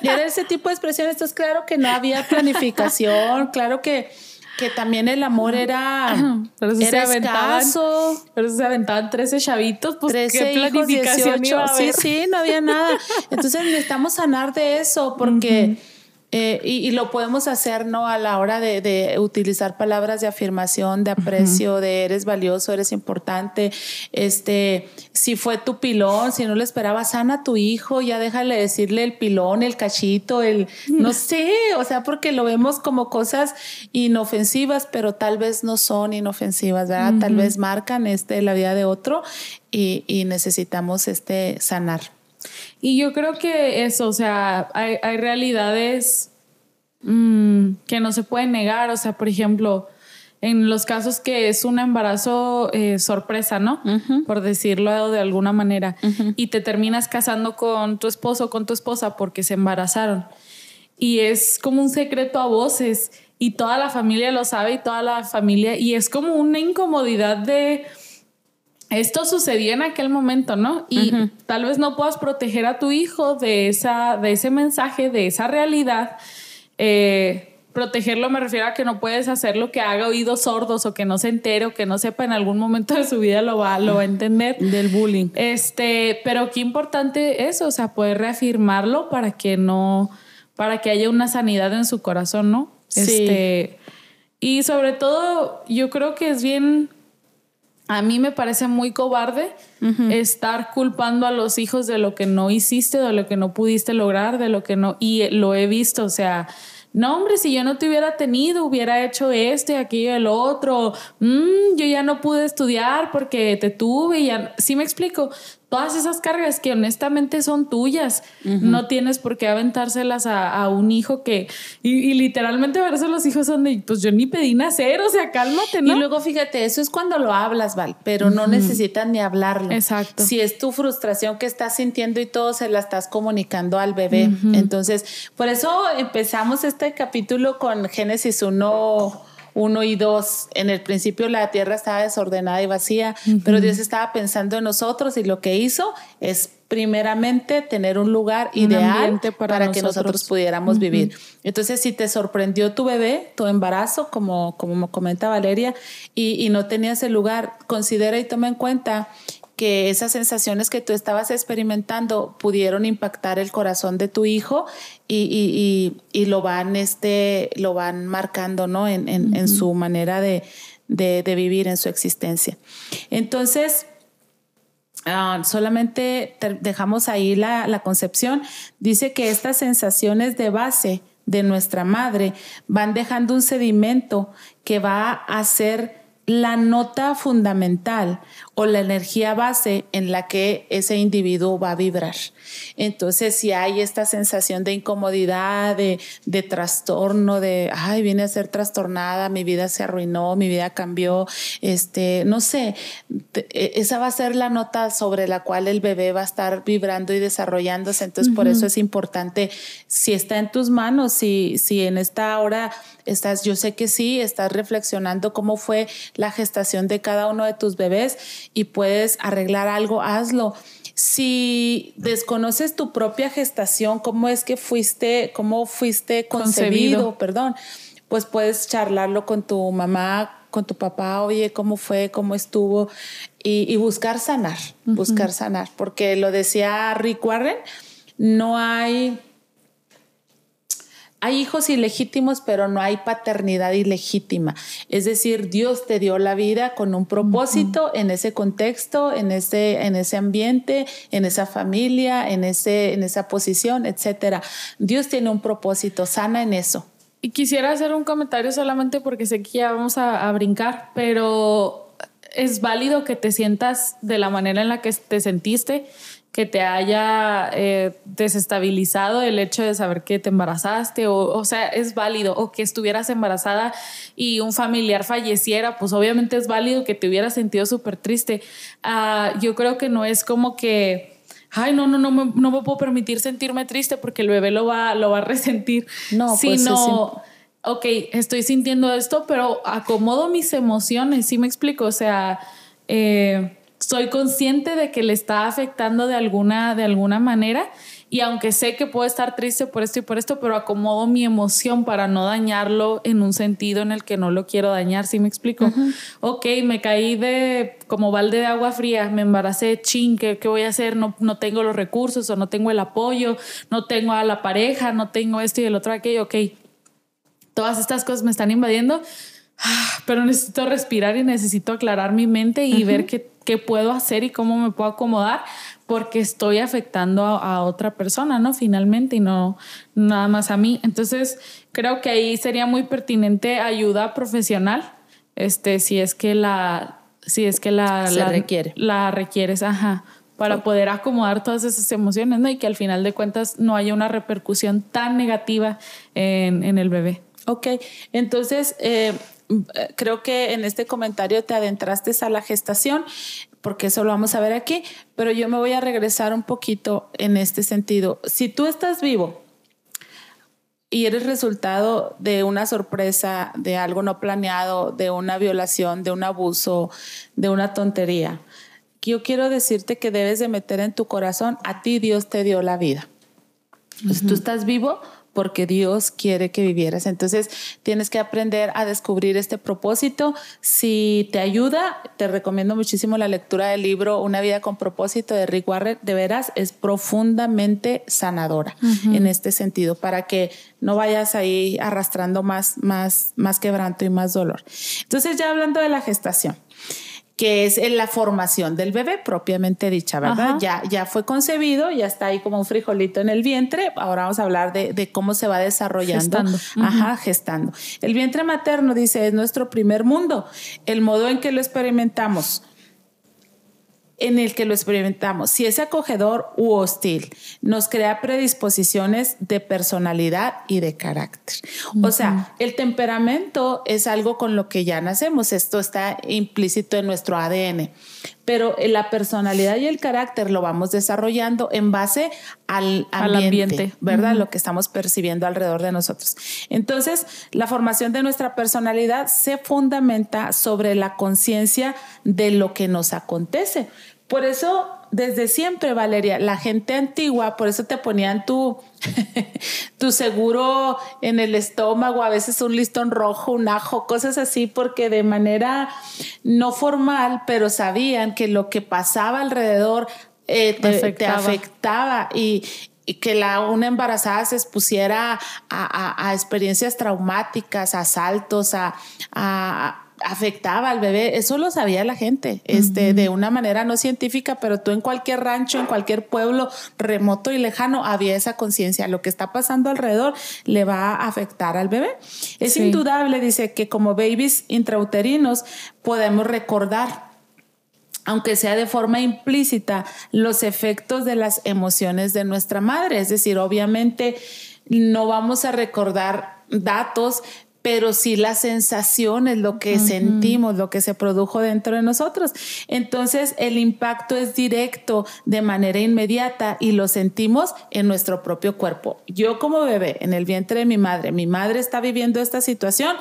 Y era ese tipo de expresiones. Entonces, claro que no había planificación, claro que, que también el amor era, pero era se escaso. Pero se aventaban 13 chavitos, pues 13 qué planificación Sí, sí, no había nada. Entonces necesitamos sanar de eso porque... Eh, y, lo podemos hacer, ¿no? A la hora de, utilizar palabras de afirmación, de aprecio, de eres valioso, eres importante. Este, si fue tu pilón, si no le esperaba, sana a tu hijo, ya déjale decirle el pilón, el cachito, el, no sé, o sea, porque lo vemos como cosas inofensivas, pero tal vez no son inofensivas, ¿verdad? Tal vez marcan este, la vida de otro y, y necesitamos este, sanar. Y yo creo que eso, o sea, hay, hay realidades mm, que no se pueden negar. O sea, por ejemplo, en los casos que es un embarazo eh, sorpresa, ¿no? Por decirlo de alguna manera. Y te terminas casando con tu esposo o con tu esposa porque se embarazaron. Y es como un secreto a voces y toda la familia lo sabe y toda la familia y es como una incomodidad de esto sucedió en aquel momento, ¿no? Y tal vez no puedas proteger a tu hijo de, esa, de ese mensaje, de esa realidad. Eh, protegerlo me refiero a que no puedes hacer lo que haga oídos sordos o que no se entere o que no sepa en algún momento de su vida lo va, lo va a entender. Del bullying. Este, pero qué importante eso, o sea, poder reafirmarlo para que no, para que haya una sanidad en su corazón, ¿no? Sí. Este, y sobre todo, yo creo que es bien a mí me parece muy cobarde estar culpando a los hijos de lo que no hiciste, de lo que no pudiste lograr, de lo que no... Y lo he visto, o sea, no hombre, si yo no te hubiera tenido, hubiera hecho este, aquí, el otro, mm, yo ya no pude estudiar porque te tuve, y ya, ¿sí me explico? Todas esas cargas que honestamente son tuyas. No tienes por qué aventárselas a, un hijo que, y, literalmente a veces los hijos son de, pues yo ni pedí nacer, o sea, cálmate, ¿no? Y luego fíjate, eso es cuando lo hablas, Val, pero no necesitas ni hablarlo. Exacto. Si es tu frustración que estás sintiendo y todo se la estás comunicando al bebé. Entonces, por eso empezamos este capítulo con Génesis 1 uno y dos. En el principio la tierra estaba desordenada y vacía, pero Dios estaba pensando en nosotros y lo que hizo es primeramente tener un lugar ideal para, que nosotros pudiéramos vivir. Entonces, si te sorprendió tu bebé, tu embarazo, como, como comenta Valeria, y, y no tenías el lugar, considera y toma en cuenta que esas sensaciones que tú estabas experimentando pudieron impactar el corazón de tu hijo y, lo van este lo van marcando no en, su manera de, vivir en su existencia. Entonces ah, solamente dejamos ahí la, la concepción. Dice que estas sensaciones de base de nuestra madre van dejando un sedimento que va a ser la nota fundamental o la energía base en la que ese individuo va a vibrar. Entonces, si hay esta sensación de incomodidad, de, de, trastorno, de, ay, viene a ser trastornada, mi vida se arruinó, mi vida cambió, este, no sé, e, esa va a ser la nota sobre la cual el bebé va a estar vibrando y desarrollándose. Entonces, por eso es importante, si está en tus manos, si, si en esta hora estás, yo sé que sí, estás reflexionando cómo fue la gestación de cada uno de tus bebés y puedes arreglar algo, hazlo. Si desconoces tu propia gestación, cómo es que fuiste, cómo fuiste concebido, perdón, pues puedes charlarlo con tu mamá, con tu papá, oye, cómo fue, cómo estuvo, y, buscar sanar, buscar sanar, porque lo decía Rick Warren, no hay hay hijos ilegítimos, pero no hay paternidad ilegítima. Es decir, Dios te dio la vida con un propósito en ese contexto, en ese, en ese ambiente, en esa familia, en, ese, en esa posición, etc. Dios tiene un propósito, sana en eso. Y quisiera hacer un comentario solamente porque sé que ya vamos a brincar, pero es válido que te sientas de la manera en la que te sentiste que te haya eh, desestabilizado el hecho de saber que te embarazaste, o, o sea, es válido, o que estuvieras embarazada y un familiar falleciera, pues obviamente es válido que te hubieras sentido súper triste. Ah, yo creo que no es como que ay, no, no, no, me, no me puedo permitir sentirme triste porque el bebé lo va, lo va a resentir. No, pues sino, ok, estoy sintiendo esto, pero acomodo mis emociones, ¿sí me explico? O sea, eh, soy consciente de que le está afectando de alguna, de alguna manera y aunque sé que puedo estar triste por esto y por esto, pero acomodo mi emoción para no dañarlo en un sentido en el que no lo quiero dañar, ¿sí me explico? Ok, me caí de como balde de agua fría, me embaracé, ching, ¿qué, voy a hacer? No, no tengo los recursos o no tengo el apoyo, no tengo a la pareja, no tengo esto y el otro aquello, ok. Todas estas cosas me están invadiendo, ah, pero necesito respirar y necesito aclarar mi mente y ver qué qué puedo hacer y cómo me puedo acomodar porque estoy afectando a, otra persona, ¿no? Finalmente y no nada más a mí. Entonces, creo que ahí sería muy pertinente ayuda profesional, este, si es que la, si es que la, la requiere. La requieres, ajá, para poder acomodar todas esas emociones, ¿no? Y que al final de cuentas no haya una repercusión tan negativa en, en el bebé. Ok, entonces eh, creo que en este comentario te adentraste a la gestación, porque eso lo vamos a ver aquí, pero yo me voy a regresar un poquito en este sentido. Si tú estás vivo y eres resultado de una sorpresa, de algo no planeado, de una violación, de un abuso, de una tontería, yo quiero decirte que debes de meter en tu corazón, a ti Dios te dio la vida. tú estás vivo porque Dios quiere que vivieras. Entonces tienes que aprender a descubrir este propósito. Si te ayuda, te recomiendo muchísimo la lectura del libro Una vida con propósito de Rick Warren. De veras, es profundamente sanadora en este sentido, para que no vayas ahí arrastrando más, más, más quebranto y más dolor. Entonces ya hablando de la gestación. Que es en la formación del bebé propiamente dicha, ¿verdad? Ya, ya fue concebido, ya está ahí como un frijolito en el vientre. Ahora vamos a hablar de, cómo se va desarrollando. Gestando. Ajá, gestando. El vientre materno, dice, es nuestro primer mundo. El modo en que lo experimentamos en el que lo experimentamos, si es acogedor u hostil, nos crea predisposiciones de personalidad y de carácter. O sea, el temperamento es algo con lo que ya nacemos, esto está implícito en nuestro ADN, pero la personalidad y el carácter lo vamos desarrollando en base al ambiente, ¿verdad? Lo que estamos percibiendo alrededor de nosotros. Entonces, la formación de nuestra personalidad se fundamenta sobre la conciencia de lo que nos acontece. Por eso, desde siempre, Valeria, la gente antigua, por eso te ponían tu, tu seguro en el estómago, a veces un listón rojo, un ajo, cosas así, porque de manera no formal, pero sabían que lo que pasaba alrededor eh, te, afectaba. y, que la, una embarazada se expusiera a, experiencias traumáticas, a asaltos, a, afectaba al bebé, eso lo sabía la gente, este, de una manera no científica, pero tú en cualquier rancho, en cualquier pueblo remoto y lejano, había esa conciencia, lo que está pasando alrededor le va a afectar al bebé. Es indudable, dice, que como babies intrauterinos podemos recordar aunque sea de forma implícita, los efectos de las emociones de nuestra madre. Es decir, obviamente no vamos a recordar datos, pero sí las sensaciones, lo que sentimos, lo que se produjo dentro de nosotros. Entonces el impacto es directo de manera inmediata y lo sentimos en nuestro propio cuerpo. Yo como bebé en el vientre de mi madre, mi madre está viviendo esta situación,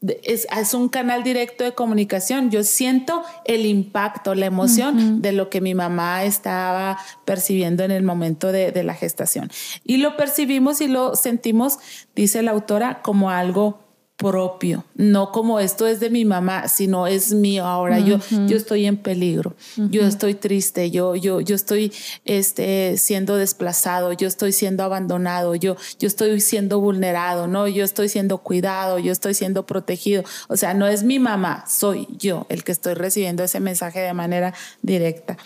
es, un canal directo de comunicación. Yo siento el impacto, la emoción de lo que mi mamá estaba percibiendo en el momento de, de, la gestación. Y lo percibimos y lo sentimos, dice la autora, como algo propio, no como esto es de mi mamá, sino es mío. Ahora. Yo, yo estoy en peligro, yo estoy triste, yo, yo, yo estoy este, siendo desplazado, yo estoy siendo abandonado, yo, yo estoy siendo vulnerado, no, yo estoy siendo cuidado, yo estoy siendo protegido. O sea, no es mi mamá, soy yo el que estoy recibiendo ese mensaje de manera directa.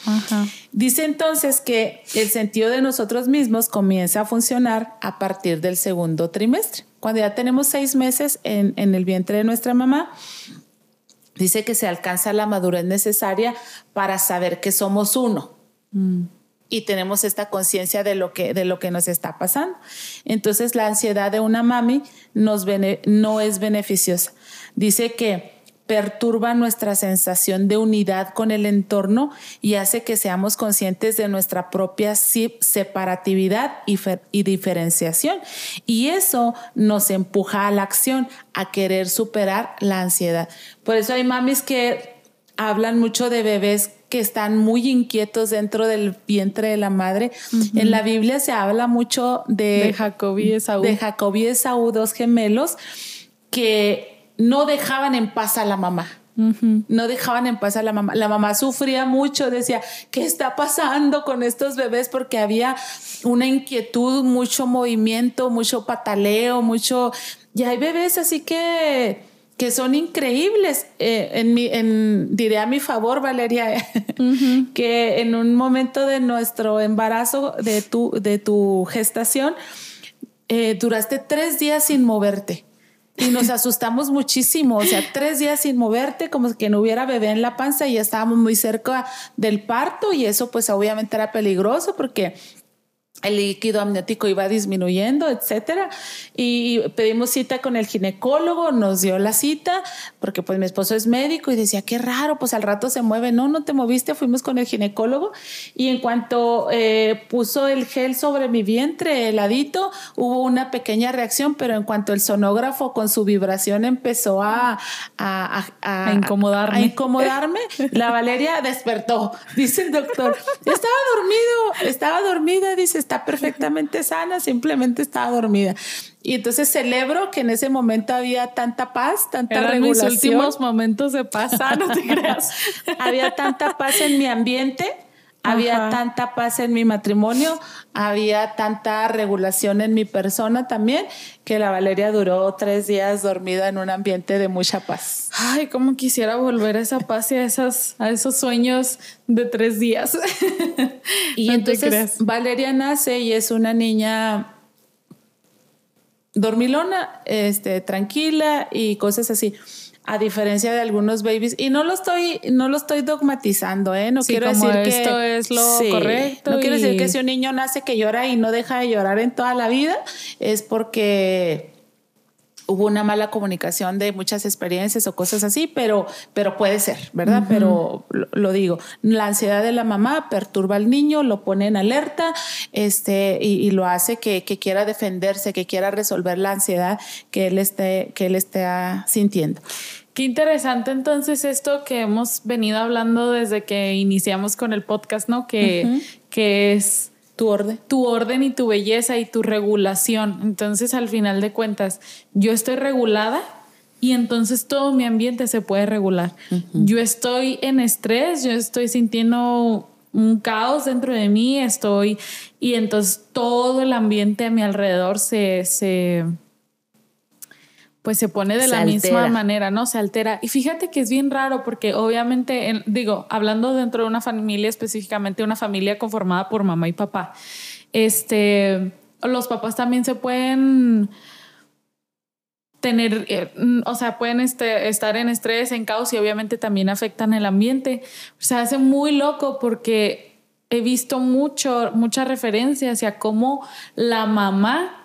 Dice entonces que el sentido de nosotros mismos comienza a funcionar a partir del segundo trimestre cuando ya tenemos seis meses en, el vientre de nuestra mamá, dice que se alcanza la madurez necesaria para saber que somos uno. Mm. Y tenemos esta conciencia de, lo que, de lo que nos está pasando. Entonces la ansiedad de una mami nos no es beneficiosa. Dice que perturba nuestra sensación de unidad con el entorno y hace que seamos conscientes de nuestra propia separatividad y, diferenciación. Y eso nos empuja a la acción, a querer superar la ansiedad. Por eso hay mamis que hablan mucho de bebés que están muy inquietos dentro del vientre de la madre. En la Biblia se habla mucho de, de Jacob y Esaú. De Jacob y Esaú, dos gemelos, que no dejaban en paz a la mamá. No dejaban en paz a la mamá. La mamá sufría mucho, decía, ¿qué está pasando con estos bebés? Porque había una inquietud, mucho movimiento, mucho pataleo, mucho... Y hay bebés así que, que son increíbles. Eh, en mi, en, diré a mi favor, Valeria, que en un momento de nuestro embarazo, de tu, de tu gestación, eh, duraste tres días sin moverte y nos asustamos muchísimo, o sea, tres días sin moverte, como que no hubiera bebé en la panza y ya estábamos muy cerca del parto y eso pues obviamente era peligroso porque el líquido amniótico iba disminuyendo, etcétera. Y pedimos cita con el ginecólogo, nos dio la cita, porque pues mi esposo es médico y decía, qué raro, pues al rato se mueve. No, no te moviste, fuimos con el ginecólogo. Y en cuanto eh, puso el gel sobre mi vientre, heladito, hubo una pequeña reacción, pero en cuanto el sonógrafo con su vibración empezó a, a, a, incomodarme. a incomodarme, la Valeria despertó, dice el doctor. Estaba dormido, estaba dormida, dice, está perfectamente sana, simplemente estaba dormida. Y entonces celebro que en ese momento había tanta paz, tanta Eran regulación. Mis últimos momentos de paz, ah, no te creas. había tanta paz en mi ambiente había tanta paz en mi matrimonio, había tanta regulación en mi persona también, que la Valeria duró tres días dormida en un ambiente de mucha paz. Ay, cómo quisiera volver a esa paz y a, esas, a esos sueños de tres días. y entonces Valeria nace y es una niña dormilona, este, tranquila y cosas así a diferencia de algunos babies y no lo estoy no lo estoy dogmatizando eh no quiero decir que esto es lo correcto no quiero decir que si un niño nace que llora y no deja de llorar en toda la vida es porque hubo una mala comunicación de muchas experiencias o cosas así, pero, pero puede ser, ¿verdad? Pero lo, digo, la ansiedad de la mamá perturba al niño, lo pone en alerta este, y, lo hace que, que, quiera defenderse, que quiera resolver la ansiedad que él esté, que él esté sintiendo. Qué interesante entonces esto que hemos venido hablando desde que iniciamos con el podcast, ¿no? Que, que es tu orden. Tu orden y tu belleza y tu regulación. Entonces, al final de cuentas, yo estoy regulada y entonces todo mi ambiente se puede regular. Yo estoy en estrés, yo estoy sintiendo un caos dentro de mí, estoy y entonces todo el ambiente a mi alrededor se, se pues se pone de la misma manera, ¿no? Se altera. Y fíjate que es bien raro porque obviamente, digo, hablando dentro de una familia, específicamente una familia conformada por mamá y papá, este, los papás también se pueden tener, eh, o sea, pueden este, estar en estrés, en caos y obviamente también afectan el ambiente. Se hace muy loco porque he visto mucho, mucha referencia hacia cómo la mamá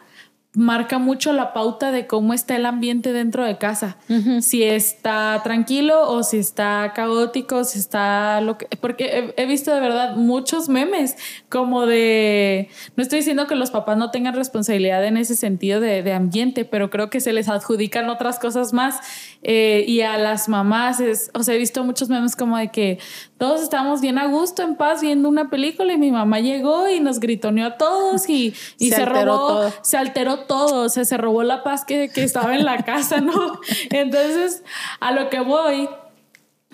marca mucho la pauta de cómo está el ambiente dentro de casa. Si está tranquilo o si está caótico, si está lo que... Porque he, visto de verdad muchos memes como de... No estoy diciendo que los papás no tengan responsabilidad en ese sentido de, ambiente, pero creo que se les adjudican otras cosas más. Eh, y a las mamás, es, o sea, he visto muchos memes como de que todos estábamos bien a gusto, en paz, viendo una película y mi mamá llegó y nos gritoneó a todos y, y se, robó, se alteró todo, o sea, se robó la paz que, que estaba en la casa, ¿no? Entonces, a lo que voy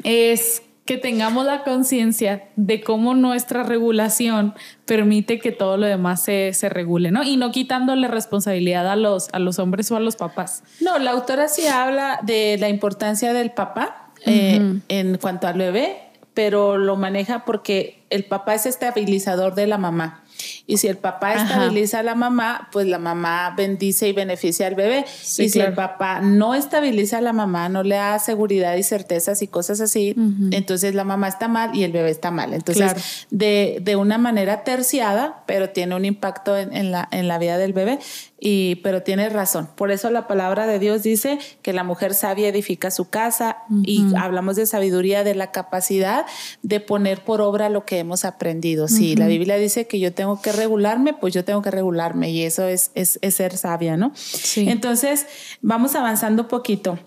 es que tengamos la conciencia de cómo nuestra regulación permite que todo lo demás se, se, regule, ¿no? Y no quitándole responsabilidad a los, a los hombres o a los papás. No, la autora sí habla de la importancia del papá eh, en cuanto al bebé, pero lo maneja porque el papá es estabilizador de la mamá. Y si el papá estabiliza a la mamá, pues la mamá bendice y beneficia al bebé. y si el papá no estabiliza a la mamá, no le da seguridad y certezas y cosas así, entonces la mamá está mal y el bebé está mal. Entonces, de, de, una manera terciada, pero tiene un impacto en, en, la, en la vida del bebé. Y, pero tiene razón. Por eso la palabra de Dios dice que la mujer sabia edifica su casa y hablamos de sabiduría, de la capacidad de poner por obra lo que hemos aprendido. Si la Biblia dice que yo tengo que regularme, pues yo tengo que regularme y eso es, es, ser sabia, ¿no? Sí. Entonces, vamos avanzando un poquito.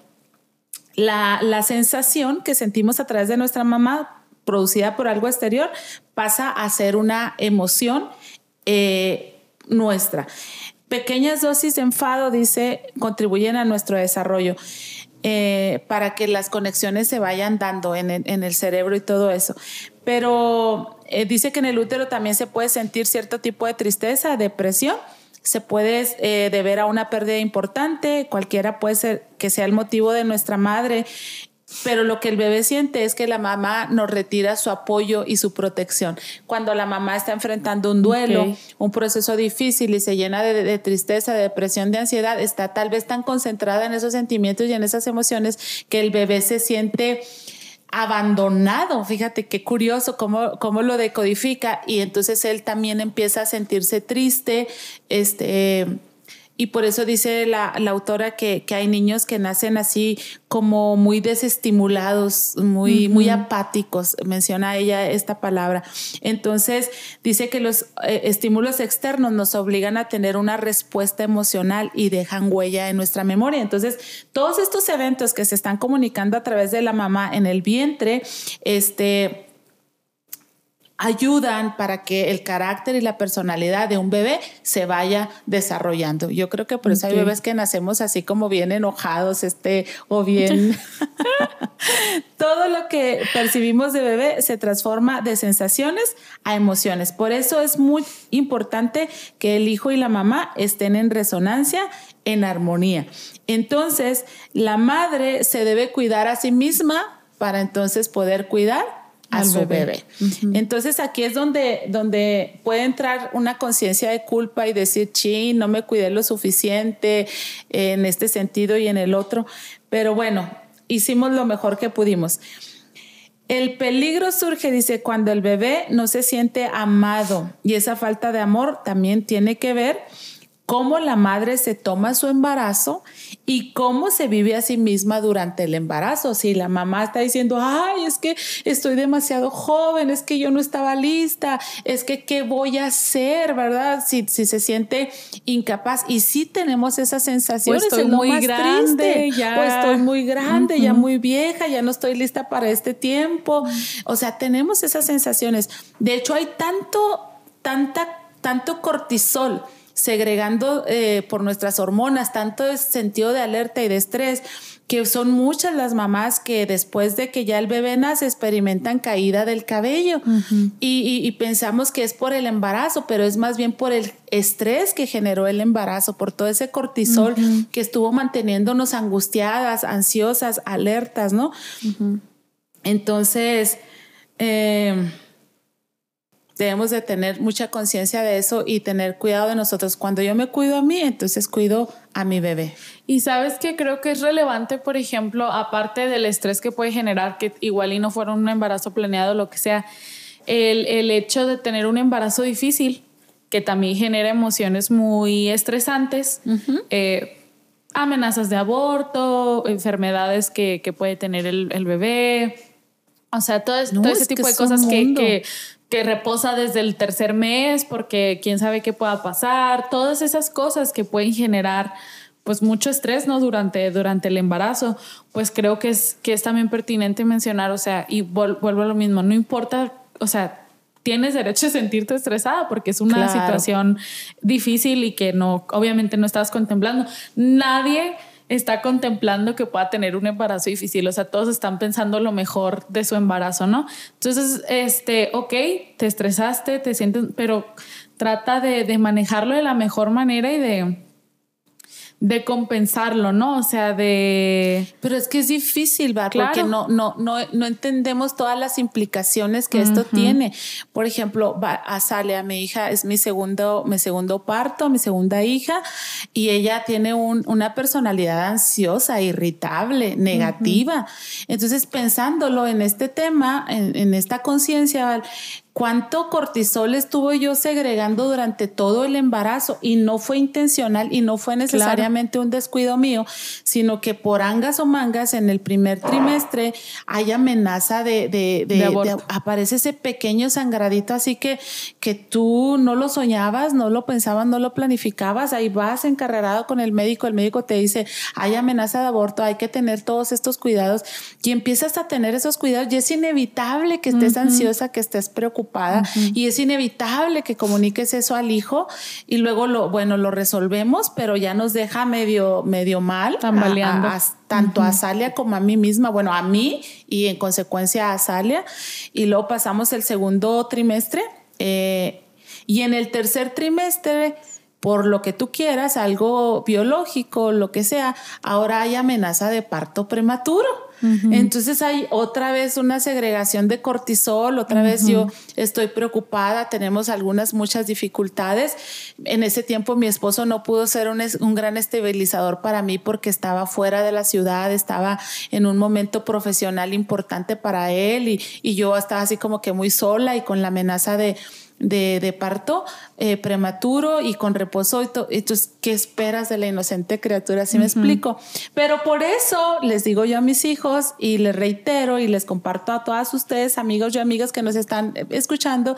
La, la sensación que sentimos a través de nuestra mamá producida por algo exterior pasa a ser una emoción eh, nuestra. Pequeñas dosis de enfado, dice, contribuyen a nuestro desarrollo eh, para que las conexiones se vayan dando en el, cerebro y todo eso. Pero eh, dice que en el útero también se puede sentir cierto tipo de tristeza, depresión. Se puede eh, deber a una pérdida importante, cualquiera puede ser que sea el motivo de nuestra madre. Pero lo que el bebé siente es que la mamá nos retira su apoyo y su protección. Cuando la mamá está enfrentando un duelo, un proceso difícil y se llena de, tristeza, de depresión, de ansiedad, está tal vez tan concentrada en esos sentimientos y en esas emociones que el bebé se siente abandonado. Fíjate qué curioso cómo, cómo lo decodifica y entonces él también empieza a sentirse triste, este y por eso dice la, autora que, hay niños que nacen así como muy desestimulados, muy, muy apáticos, menciona ella esta palabra. Entonces dice que los eh, estímulos externos nos obligan a tener una respuesta emocional y dejan huella en nuestra memoria. Entonces todos estos eventos que se están comunicando a través de la mamá en el vientre, este ayudan para que el carácter y la personalidad de un bebé se vaya desarrollando. Yo creo que por eso hay bebés que nacemos así como bien enojados, este, o bien todo lo que percibimos de bebé se transforma de sensaciones a emociones. Por eso es muy importante que el hijo y la mamá estén en resonancia, en armonía. Entonces, la madre se debe cuidar a sí misma para entonces poder cuidar a su bebé. Entonces aquí es donde, donde puede entrar una conciencia de culpa y decir, sí, no me cuidé lo suficiente en este sentido y en el otro. Pero bueno, hicimos lo mejor que pudimos. El peligro surge, dice, cuando el bebé no se siente amado y esa falta de amor también tiene que ver cómo la madre se toma su embarazo y cómo se vive a sí misma durante el embarazo. Si la mamá está diciendo, ay, es que estoy demasiado joven, es que yo no estaba lista, es que qué voy a hacer, ¿verdad? Si, si se siente incapaz. Y sí tenemos esas sensaciones. O estoy muy grande, ya. O estoy muy grande, ya muy vieja, ya no estoy lista para este tiempo. O sea, tenemos esas sensaciones. De hecho, hay tanto, tanta, tanto cortisol segregando eh, por nuestras hormonas tanto sentido de alerta y de estrés, que son muchas las mamás que después de que ya el bebé nace experimentan caída del cabello. Y, pensamos que es por el embarazo, pero es más bien por el estrés que generó el embarazo, por todo ese cortisol que estuvo manteniéndonos angustiadas, ansiosas, alertas, ¿no? Entonces, eh, debemos de tener mucha conciencia de eso y tener cuidado de nosotros. Cuando yo me cuido a mí, entonces cuido a mi bebé. Y sabes que creo que es relevante, por ejemplo, aparte del estrés que puede generar, que igual y no fuera un embarazo planeado, lo que sea, el, el hecho de tener un embarazo difícil, que también genera emociones muy estresantes. Eh, amenazas de aborto, enfermedades que, que puede tener el, el bebé, o sea, todo, todo ese tipo de cosas que, que, que reposa desde el tercer mes porque quién sabe qué pueda pasar, todas esas cosas que pueden generar pues mucho estrés, ¿no? Durante, durante el embarazo, pues creo que es, que es también pertinente mencionar, o sea, y vuelvo a lo mismo, no importa, o sea, tienes derecho a sentirte estresada porque es una situación difícil y que no, obviamente no estabas contemplando. Nadie está contemplando que pueda tener un embarazo difícil. O sea, todos están pensando lo mejor de su embarazo, ¿no? Entonces, este, ok, te estresaste, te sientes, pero trata de, de manejarlo de la mejor manera y de, de compensarlo, ¿no? O sea, de... Pero es que es difícil, ¿va? Porque no, no, no, no entendemos todas las implicaciones que esto tiene. Por ejemplo, va, a mi hija, es mi segundo, mi segundo parto, mi segunda hija, y ella tiene un, una personalidad ansiosa, irritable, negativa. Entonces, pensándolo en este tema, en, en esta conciencia, cuánto cortisol estuvo yo segregando durante todo el embarazo. Y no fue intencional y no fue necesariamente un descuido mío, sino que por angas o mangas en el primer trimestre hay amenaza de, de, aparece ese pequeño sangradito así que, que tú no lo soñabas, no lo pensabas, no lo planificabas, ahí vas encarrerado con el médico, el médico te dice hay amenaza de aborto, hay que tener todos estos cuidados y empiezas a tener esos cuidados y es inevitable que estés ansiosa, que estés preocupada y es inevitable que comuniques eso al hijo y luego lo, bueno, lo resolvemos, pero ya nos deja medio, medio mal. Tambaleando. tanto a Salia como a mí misma, bueno, a mí y en consecuencia a Salia. Y luego pasamos el segundo trimestre eh, y en el tercer trimestre por lo que tú quieras, algo biológico, lo que sea, ahora hay amenaza de parto prematuro. Entonces hay otra vez una segregación de cortisol, otra vez yo estoy preocupada, tenemos algunas, muchas dificultades. En ese tiempo mi esposo no pudo ser un, un gran estabilizador para mí porque estaba fuera de la ciudad, estaba en un momento profesional importante para él y, y yo estaba así como que muy sola y con la amenaza de de, parto eh, prematuro y con reposo. Entonces, ¿qué esperas de la inocente criatura? Así me explico. Pero por eso les digo yo a mis hijos y les reitero y les comparto a todas ustedes, amigos y amigas que nos están eh, escuchando,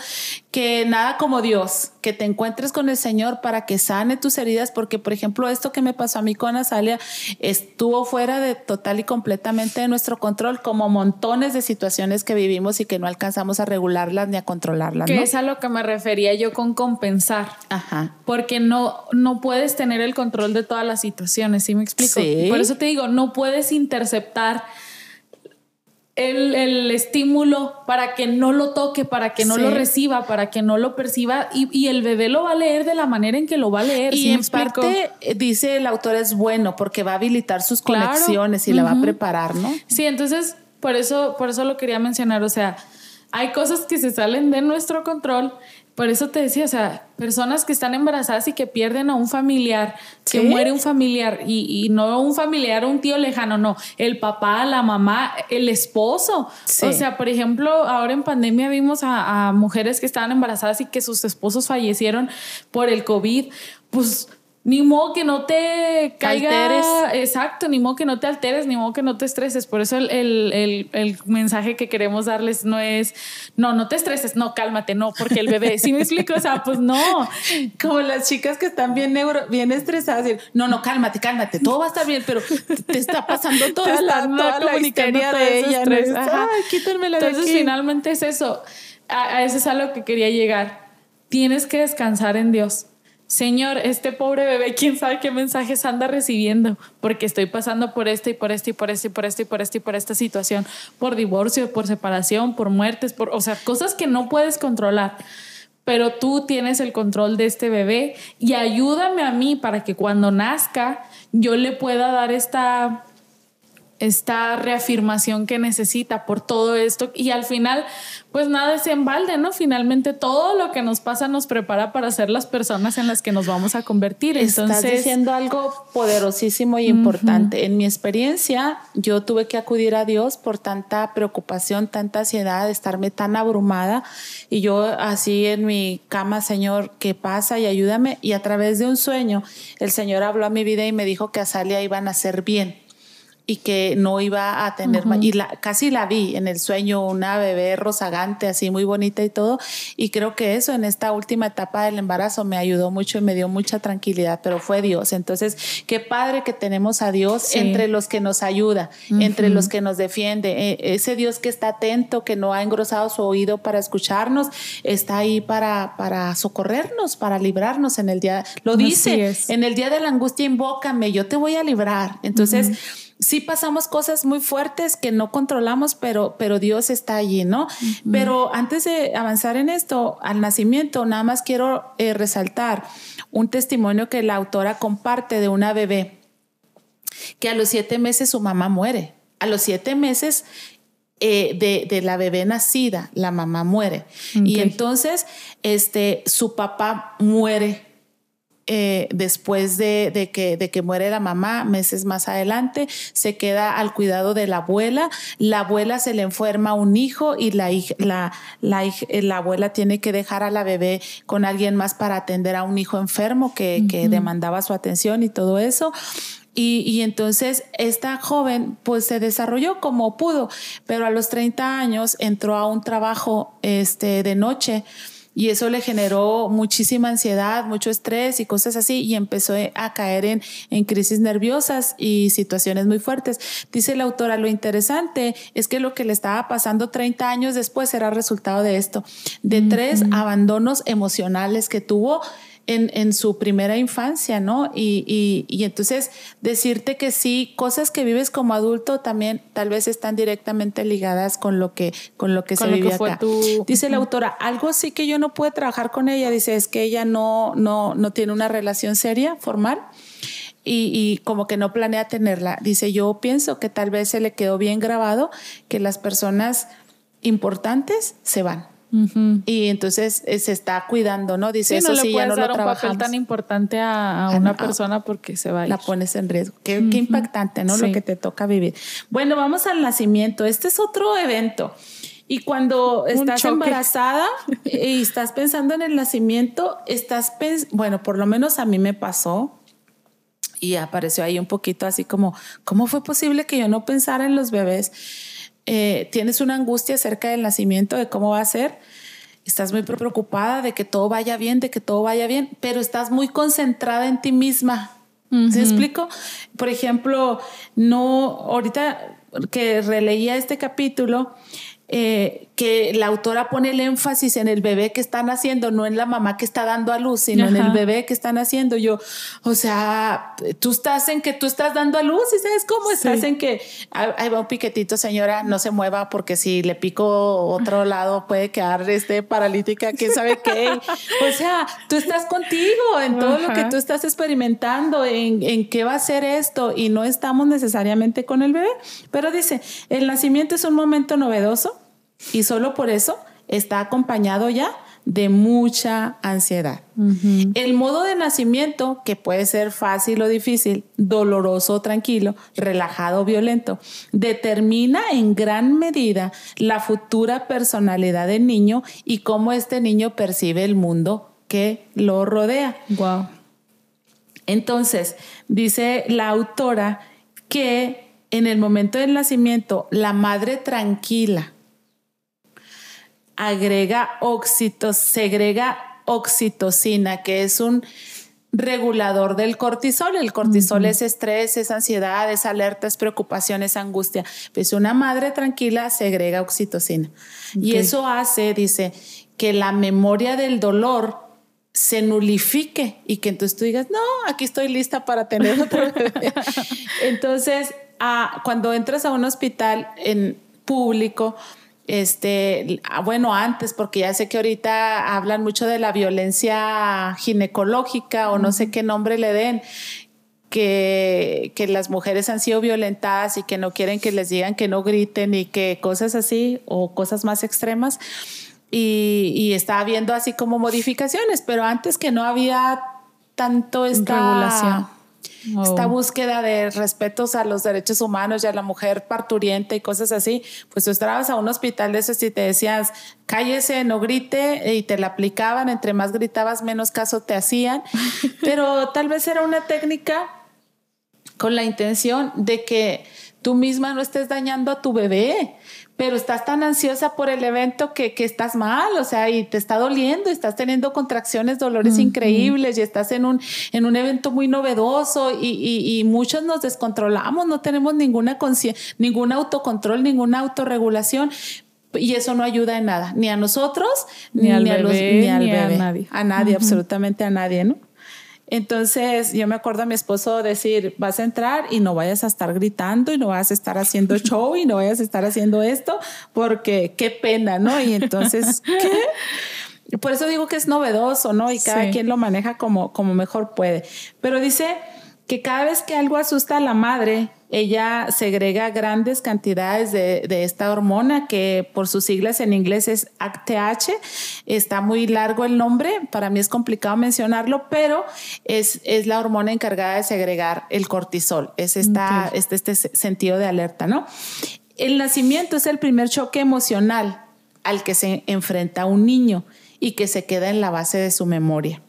que nada como Dios, que te encuentres con el Señor para que sane tus heridas, porque por ejemplo, esto que me pasó a mí con Azalia estuvo fuera de total y completamente de nuestro control, como montones de situaciones que vivimos y que no alcanzamos a regularlas ni a controlarlas. Que es a lo que me refería yo con compensar. Ajá. Porque no, no puedes tener el control de todas las situaciones, ¿sí me explico? Por eso te digo, no puedes interceptar el, estímulo para que no lo toque, para que no lo reciba, para que no lo perciba y, el bebé lo va a leer de la manera en que lo va a leer. Y en parte eh, dice el autor es bueno porque va a habilitar sus conexiones y la va a preparar, ¿no? Sí, entonces por eso, por eso lo quería mencionar, o sea, hay cosas que se salen de nuestro control por eso te decía, o sea, personas que están embarazadas y que pierden a un familiar, que muere un familiar y, no un familiar, un tío lejano, no, el papá, la mamá, el esposo. O sea, por ejemplo, ahora en pandemia vimos a, a mujeres que estaban embarazadas y que sus esposos fallecieron por el COVID. Pues ni modo que no te caigas. Exacto, ni modo que no te alteres, ni modo que no te estreses. Por eso el, mensaje que queremos darles no es, no, no te estreses, no, cálmate, no, porque el bebé, si me explico? O sea, pues no. Como las chicas que están bien, neuro, bien estresadas, no, no, cálmate, cálmate, todo va a estar bien, pero te está pasando toda la, toda la de ella. Ay, quítenme la Entonces, finalmente es eso. A, a eso es a lo que quería llegar. Tienes que descansar en Dios Señor, este pobre bebé, quién sabe qué mensajes anda recibiendo, porque estoy pasando por este y por este y por este y por este y por este y por esta situación, por divorcio, por separación, por muertes, por, o sea, cosas que no puedes controlar. Pero tú tienes el control de este bebé y ayúdame a mí para que cuando nazca yo le pueda dar esta esta reafirmación que necesita por todo esto y al final pues nada es en balde, ¿no? Finalmente todo lo que nos pasa nos prepara para ser las personas en las que nos vamos a convertir. Entonces, Estás diciendo algo poderosísimo y importante. En mi experiencia, yo tuve que acudir a Dios por tanta preocupación, tanta ansiedad, de estarme tan abrumada y yo así en mi cama, Señor, ¿qué pasa? Y ayúdame. Y a través de un sueño, el Señor habló a mi vida y me dijo que a Salia iban a ser bien y que no iba a tener y la, casi la vi en el sueño una bebé rozagante así muy bonita y todo y creo que eso en esta última etapa del embarazo me ayudó mucho y me dio mucha tranquilidad pero fue Dios. Entonces qué padre que tenemos a Dios entre los que nos ayuda entre los que nos defiende. E, ese Dios que está atento que no ha engrosado su oído para escucharnos está ahí para para socorrernos para librarnos en el día lo dice en el día de la angustia invócame yo te voy a librar. Entonces sí pasamos cosas muy fuertes que no controlamos, pero, pero Dios está allí, ¿no? Pero antes de avanzar en esto, al nacimiento, nada más quiero eh, resaltar un testimonio que la autora comparte de una bebé, que a los siete meses su mamá muere. A los siete meses eh, de, la bebé nacida, la mamá muere. Y entonces, este, su papá muere eh, después de, que, de que muere la mamá, meses más adelante, se queda al cuidado de la abuela. La abuela se le enferma un hijo y la, la, eh, la, abuela tiene que dejar a la bebé con alguien más para atender a un hijo enfermo que, que demandaba su atención y todo eso. Y, y, entonces esta joven pues se desarrolló como pudo, pero a los 30 años entró a un trabajo este, de noche y eso le generó muchísima ansiedad, mucho estrés y cosas así y empezó a caer en, en crisis nerviosas y situaciones muy fuertes. Dice la autora, lo interesante es que lo que le estaba pasando 30 años después era resultado de esto, de tres abandonos emocionales que tuvo en, en, su primera infancia, ¿no? Y, y, y, entonces decirte que sí, cosas que vives como adulto también tal vez están directamente ligadas con lo que, con lo que se vivía acá. Dice la autora, algo sí que yo no pude trabajar con ella, dice, es que ella no, no, no tiene una relación seria, formal. Y, y, como que no planea tenerla. Dice, yo pienso que tal vez se le quedó bien grabado que las personas importantes se van y entonces eh, se está cuidando, ¿no? Dice, eso sí, ya no dar un papel tan importante a, una persona porque se va a ir. La pones en riesgo. Qué, impactante, ¿no? Lo que te toca vivir. Bueno, vamos al nacimiento. Este es otro evento. Y cuando estás embarazada y estás pensando en el nacimiento, estás bueno, por lo menos a mí me pasó y apareció ahí un poquito así como, ¿cómo fue posible que yo no pensara en los bebés? Eh, tienes una angustia acerca del nacimiento, de cómo va a ser. Estás muy preocupada de que todo vaya bien, de que todo vaya bien, pero estás muy concentrada en ti misma. ¿Se explico? Por ejemplo, no, ahorita que releía este capítulo, eh, que la autora pone el énfasis en el bebé que están haciendo, no en la mamá que está dando a luz, sino en el bebé que están haciendo. Yo, o sea, tú estás en que tú estás dando a luz y sabes cómo estás en que ahí va un piquetito, señora, no se mueva porque si le pico otro lado puede quedar este paralítica, quién sabe qué. o sea, tú estás contigo en todo lo que tú estás experimentando, en, en qué va a ser esto y no estamos necesariamente con el bebé. Pero dice, el nacimiento es un momento novedoso y solo por eso está acompañado ya de mucha ansiedad. El modo de nacimiento, que puede ser fácil o difícil, doloroso o tranquilo, relajado o violento, determina en gran medida la futura personalidad del niño y cómo este niño percibe el mundo que lo rodea. Wow. Entonces, dice la autora que en el momento del nacimiento, la madre tranquila, agrega segrega oxitocina, que es un regulador del cortisol. El cortisol es estrés, es ansiedad, es alerta, es preocupación, es angustia. Pues una madre tranquila segrega oxitocina. Y eso hace, dice, que la memoria del dolor se nulifique y que entonces tú digas, no, aquí estoy lista para tener otro bebé. entonces, ah, cuando entras a un hospital en público, este, ah, bueno, antes, porque ya sé que ahorita hablan mucho de la violencia ginecológica o no sé qué nombre le den, que, que, las mujeres han sido violentadas y que no quieren que les digan que no griten y que cosas así o cosas más extremas. Y, y está habiendo así como modificaciones, pero antes que no había tanto esta regulación esta oh. búsqueda de respetos a los derechos humanos y a la mujer parturiente y cosas así, pues tú estabas a un hospital de esos y te decías, cállese, no grite, y te la aplicaban, entre más gritabas, menos caso te hacían, pero tal vez era una técnica con la intención de que tú misma no estés dañando a tu bebé, pero estás tan ansiosa por el evento que, que, estás mal, o sea, y te está doliendo, estás teniendo contracciones, dolores increíbles y estás en un, en un evento muy novedoso y, y, y muchos nos descontrolamos, no tenemos ninguna ningún autocontrol, ninguna autorregulación. Y eso no ayuda en nada, ni a nosotros, ni, al bebé, ni al bebé. A nadie. A nadie, absolutamente a nadie, ¿no? Entonces yo me acuerdo a mi esposo decir, vas a entrar y no vayas a estar gritando y no vas a estar haciendo show y no vayas a estar haciendo esto porque qué pena, ¿no? Y entonces, ¿qué? Por eso digo que es novedoso, ¿no? Y cada quien lo maneja como, como mejor puede. Pero dice que cada vez que algo asusta a la madre, ella segrega grandes cantidades de, esta hormona que por sus siglas en inglés es ACTH. Está muy largo el nombre, para mí es complicado mencionarlo, pero es, es la hormona encargada de segregar el cortisol. Es esta, este, este sentido de alerta, ¿no? El nacimiento es el primer choque emocional al que se enfrenta un niño y que se queda en la base de su memoria.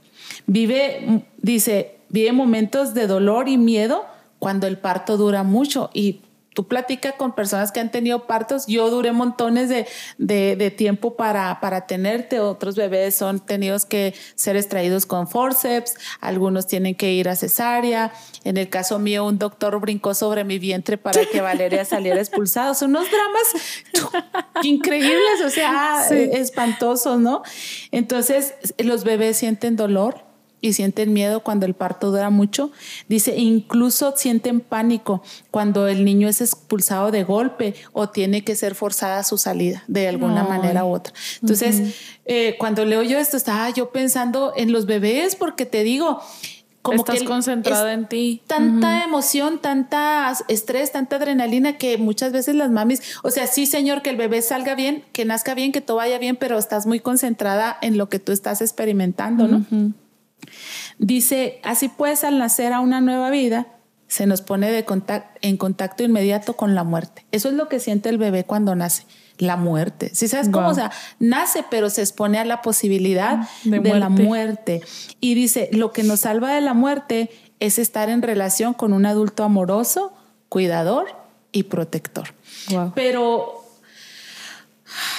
Vive, dice, vive momentos de dolor y miedo cuando el parto dura mucho. Y tú platicas con personas que han tenido partos, yo duré montones de, de, tiempo para, para tenerte, otros bebés son tenidos que ser extraídos con forceps, algunos tienen que ir a cesárea, en el caso mío un doctor brincó sobre mi vientre para que Valeria saliera expulsada, son unos dramas increíbles, o sea, espantosos, ¿no? Entonces los bebés sienten dolor, y sienten miedo cuando el parto dura mucho. Dice, incluso sienten pánico cuando el niño es expulsado de golpe o tiene que ser forzada su salida de alguna manera u otra. Entonces, eh, cuando leo yo esto, estaba yo pensando en los bebés porque te digo, como Estás que concentrada en ti. Tanta emoción, tanta estrés, tanta adrenalina que muchas veces las mamis, o sea, sí, señor, que el bebé salga bien, que nazca bien, que todo vaya bien, pero estás muy concentrada en lo que tú estás experimentando, ¿no? Dice, así pues, al nacer a una nueva vida, se nos pone de en contacto inmediato con la muerte. Eso es lo que siente el bebé cuando nace. la muerte. Si sabes cómo, o sea, nace, pero se expone a la posibilidad de, de la muerte. Y dice, lo que nos salva de la muerte es estar en relación con un adulto amoroso, cuidador y protector. Pero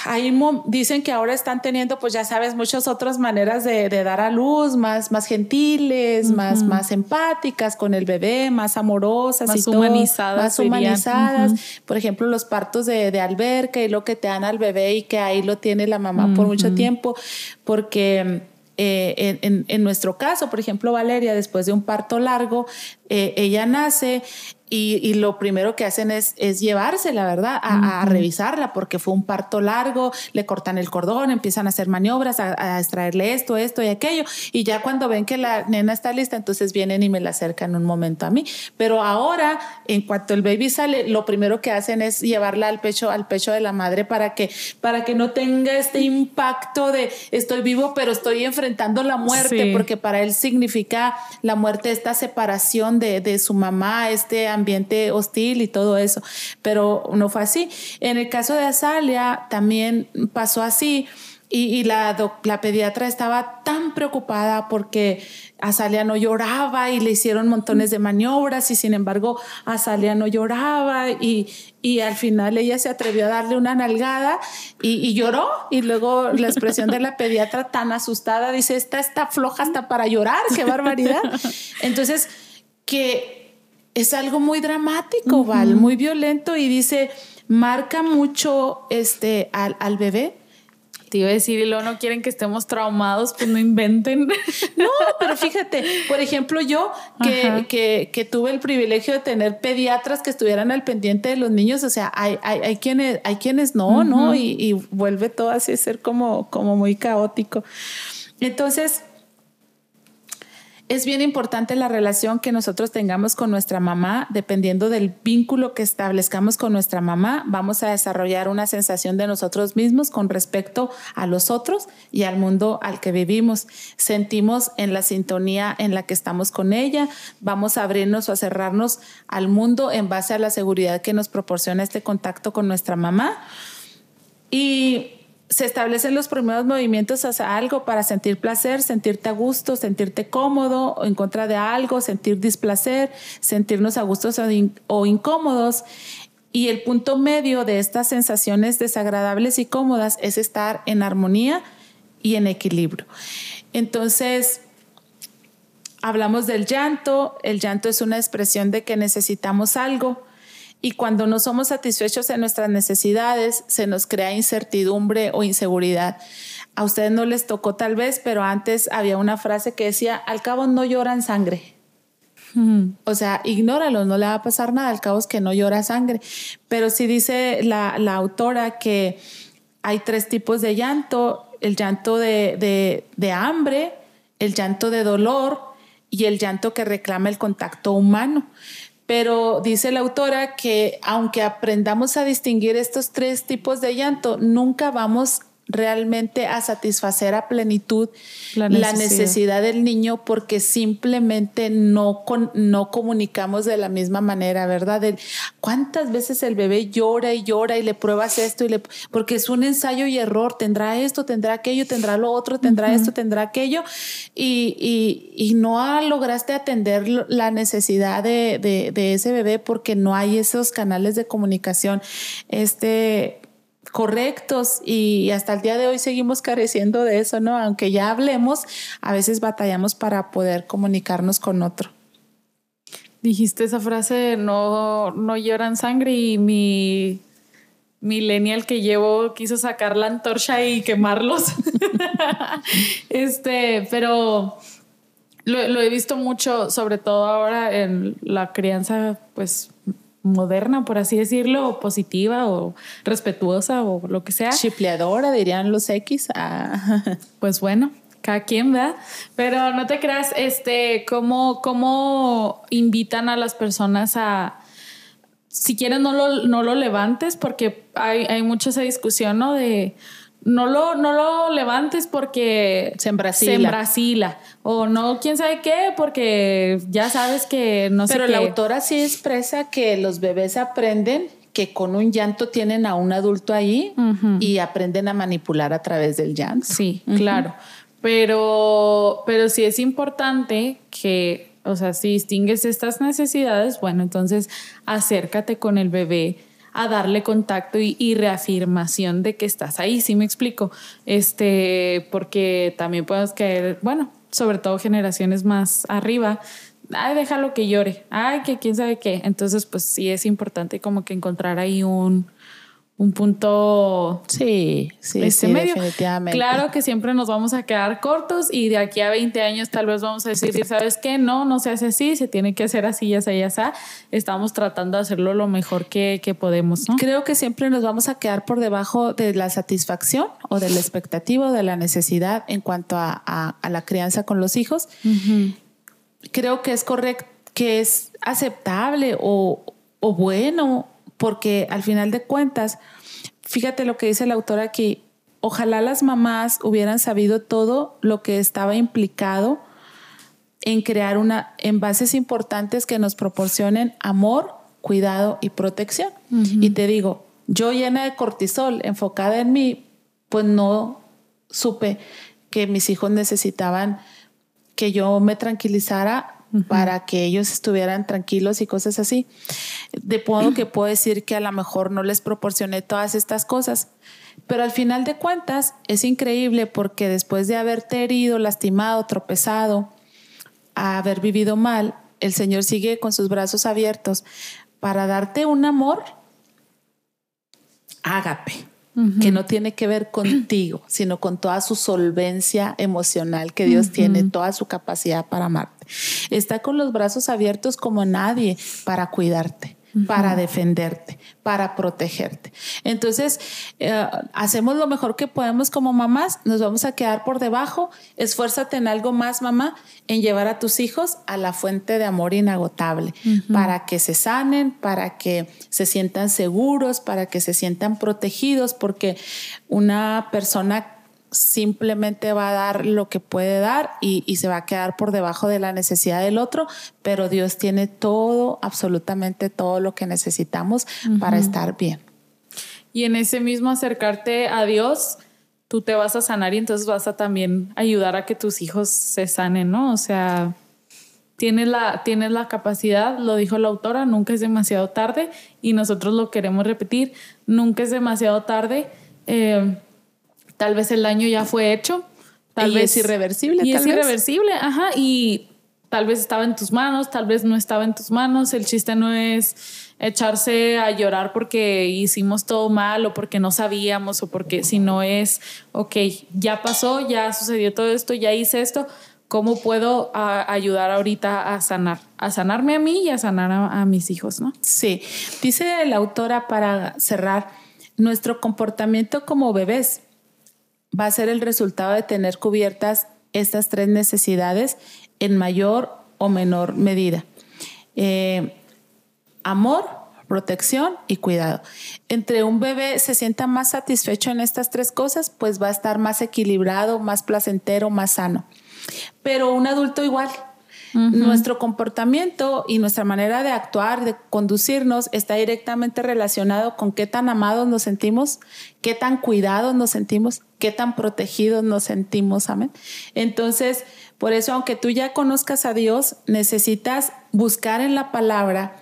ahí dicen que ahora están teniendo, pues ya sabes, muchas otras maneras de, dar a luz, más, más gentiles, más, más empáticas con el bebé, más amorosas más humanizadas. más humanizadas. Por ejemplo, los partos de, alberca y lo que te dan al bebé y que ahí lo tiene la mamá por mucho tiempo, porque... Eh, en, nuestro caso, por ejemplo, Valeria, después de un parto largo, eh, ella nace y, lo primero que hacen es, es llevársela, ¿verdad? A, revisarla porque fue un parto largo, le cortan el cordón, empiezan a hacer maniobras, a, extraerle esto, esto y aquello. Y ya cuando ven que la nena está lista, entonces vienen y me la acercan un momento a mí. Pero ahora, en cuanto el baby sale, lo primero que hacen es llevarla al pecho, al pecho de la madre para que, para que no tenga este impacto de estoy vivo, pero estoy enfrentando la muerte, porque para él significa la muerte, esta separación de, de su mamá, este ambiente hostil y todo eso, pero no fue así. En el caso de Azalia también pasó así. Y, la, la, pediatra estaba tan preocupada porque Azalia no lloraba y le hicieron montones de maniobras y sin embargo Azalia no lloraba y, y al final ella se atrevió a darle una nalgada y, y, lloró y luego la expresión de la pediatra tan asustada dice, esta está floja hasta para llorar, qué barbaridad. Entonces, que es algo muy dramático, Val, muy violento y dice, marca mucho este, al, al bebé. Te iba a decir, y luego no quieren que estemos traumados, pues no inventen. No, pero fíjate, por ejemplo, yo que, que, que, tuve el privilegio de tener pediatras que estuvieran al pendiente de los niños, o sea, hay, hay, hay quienes, hay quienes no, ¿no? Y, y, vuelve todo así a ser como, como muy caótico. Entonces, es bien importante la relación que nosotros tengamos con nuestra mamá, dependiendo del vínculo que establezcamos con nuestra mamá, vamos a desarrollar una sensación de nosotros mismos con respecto a los otros y al mundo al que vivimos. Sentimos en la sintonía en la que estamos con ella, vamos a abrirnos o a cerrarnos al mundo en base a la seguridad que nos proporciona este contacto con nuestra mamá. Y se establecen los primeros movimientos hacia algo para sentir placer, sentirte a gusto, sentirte cómodo o en contra de algo, sentir displacer, sentirnos a gusto o incómodos. Y el punto medio de estas sensaciones desagradables y cómodas es estar en armonía y en equilibrio. Entonces, hablamos del llanto. El llanto es una expresión de que necesitamos algo y cuando no somos satisfechos en nuestras necesidades, se nos crea incertidumbre o inseguridad. A ustedes no les tocó tal vez, pero antes había una frase que decía, al cabo no lloran sangre. O sea, ignóralo, no le va a pasar nada, al cabo es que no llora sangre. Pero sí dice la, la autora que hay tres tipos de llanto, el llanto de, de, de hambre, el llanto de dolor y el llanto que reclama el contacto humano. Pero dice la autora que aunque aprendamos a distinguir estos tres tipos de llanto, nunca vamos realmente a satisfacer a plenitud la necesidad, del niño porque simplemente no, no comunicamos de la misma manera, ¿verdad? ¿Cuántas veces el bebé llora y llora y le pruebas esto y le porque es un ensayo y error, tendrá esto, tendrá aquello, tendrá lo otro, tendrá esto, tendrá aquello y, y, y, no lograste atender la necesidad de, de, de ese bebé porque no hay esos canales de comunicación. Este correctos y hasta el día de hoy seguimos careciendo de eso, ¿no? Aunque ya hablemos, a veces batallamos para poder comunicarnos con otro. Dijiste esa frase, no, no lloran sangre y mi millennial que llevo quiso sacar la antorcha y quemarlos. este, pero lo, lo, he visto mucho, sobre todo ahora en la crianza, pues moderna, por así decirlo, o positiva o respetuosa o lo que sea. Chipleadora, dirían los X. Ah. Pues bueno, cada quien, ¿verdad? Pero no te creas, este, cómo, cómo invitan a las personas a, si quieren no lo, no lo levantes, porque hay, hay mucha esa discusión, ¿no? De no lo, no lo levantes porque se embrasila. Se O no, quién sabe qué, porque ya sabes que no sé. Pero la autora sí expresa que los bebés aprenden que con un llanto tienen a un adulto ahí y aprenden a manipular a través del llanto. Sí, claro. Pero, pero sí es importante que, o sea, si distingues estas necesidades, bueno, entonces acércate con el bebé a darle contacto y, reafirmación de que estás ahí, ¿sí me explico? Este, porque también podemos caer, bueno, sobre todo generaciones más arriba, ay, déjalo que llore, ay, que quién sabe qué. Entonces, pues sí es importante como que encontrar ahí un, un punto. Sí, sí, sí definitivamente. Claro que siempre nos vamos a quedar cortos y de aquí a 20 años tal vez vamos a decir, ¿sabes qué? No, no se hace así, se tiene que hacer así, ya sea, ya sea. Estamos tratando de hacerlo lo mejor que, que podemos, ¿no? Creo que siempre nos vamos a quedar por debajo de la satisfacción o de la expectativa o de la necesidad en cuanto a, a, la crianza con los hijos. Creo que es correcto, que es aceptable o, o bueno porque al final de cuentas, fíjate lo que dice el autor aquí, ojalá las mamás hubieran sabido todo lo que estaba implicado en crear una en bases importantes que nos proporcionen amor, cuidado y protección. Y te digo, yo llena de cortisol, enfocada en mí, pues no supe que mis hijos necesitaban que yo me tranquilizara para que ellos estuvieran tranquilos y cosas así. De modo que puedo decir que a lo mejor no les proporcioné todas estas cosas. Pero al final de cuentas es increíble porque después de haberte herido, lastimado, tropezado, haber vivido mal, el Señor sigue con sus brazos abiertos para darte un amor ágape que no tiene que ver contigo, sino con toda su solvencia emocional que Dios tiene, toda su capacidad para amarte. Está con los brazos abiertos como nadie para cuidarte para defenderte, para protegerte. Entonces, eh, hacemos lo mejor que podemos como mamás, nos vamos a quedar por debajo, esfuérzate en algo más, mamá, en llevar a tus hijos a la fuente de amor inagotable, para que se sanen, para que se sientan seguros, para que se sientan protegidos, porque una persona simplemente va a dar lo que puede dar y, se va a quedar por debajo de la necesidad del otro, pero Dios tiene todo, absolutamente todo lo que necesitamos para estar bien. Y en ese mismo acercarte a Dios, tú te vas a sanar y entonces vas a también ayudar a que tus hijos se sanen, ¿no? O sea, tienes la, tienes la capacidad, lo dijo la autora, nunca es demasiado tarde y nosotros lo queremos repetir, nunca es demasiado tarde. Eh, Tal vez el daño ya fue hecho. Tal vez es irreversible. Y es irreversible, ajá. Y tal vez estaba en tus manos, tal vez no estaba en tus manos. El chiste no es echarse a llorar porque hicimos todo mal o porque no sabíamos o porque si no es, ok, ya pasó, ya sucedió todo esto, ya hice esto. ¿Cómo puedo ayudar ahorita a sanar? A sanarme a mí y a sanar a, a mis hijos, ¿no? Sí. Dice la autora para cerrar, nuestro comportamiento como bebés va a ser el resultado de tener cubiertas estas tres necesidades en mayor o menor medida. Eh, amor, protección y cuidado. Entre un bebé se sienta más satisfecho en estas tres cosas, pues va a estar más equilibrado, más placentero, más sano. Pero un adulto igual, nuestro comportamiento y nuestra manera de actuar, de conducirnos, está directamente relacionado con qué tan amados nos sentimos, qué tan cuidados nos sentimos, qué tan protegidos nos sentimos. Amén. Entonces, por eso, aunque tú ya conozcas a Dios, necesitas buscar en la palabra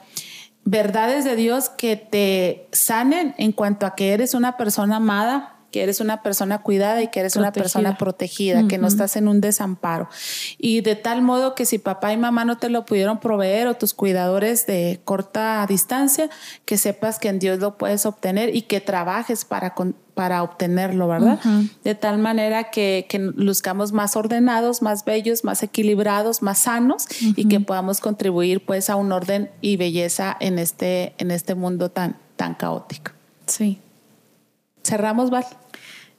verdades de Dios que te sanen en cuanto a que eres una persona amada, que eres una persona cuidada y que eres una persona protegida, que no estás en un desamparo. Y de tal modo que si papá y mamá no te lo pudieron proveer o tus cuidadores de corta distancia, que sepas que en Dios lo puedes obtener y que trabajes para, para obtenerlo, ¿verdad? De tal manera que, que, luzcamos más ordenados, más bellos, más equilibrados, más sanos y que podamos contribuir pues a un orden y belleza en este, en este mundo tan, tan caótico. Sí. Cerramos, Val.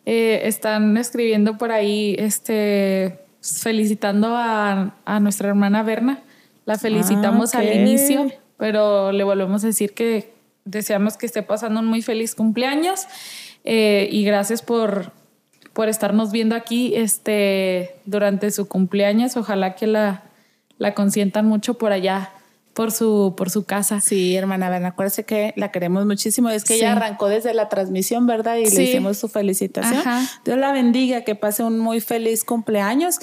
Eh, están escribiendo por ahí, este, felicitando a, nuestra hermana Berna. La felicitamos ah, al inicio, pero le volvemos a decir que deseamos que esté pasando un muy feliz cumpleaños eh, y gracias por, por estarnos viendo aquí este, durante su cumpleaños. Ojalá que la, la consientan mucho por allá por su, por su casa. Sí, hermana Berna, acuérdese que la queremos muchísimo. Es que ella arrancó desde la transmisión, ¿verdad? Y le hicimos su felicitación. Dios la bendiga, que pase un muy feliz cumpleaños.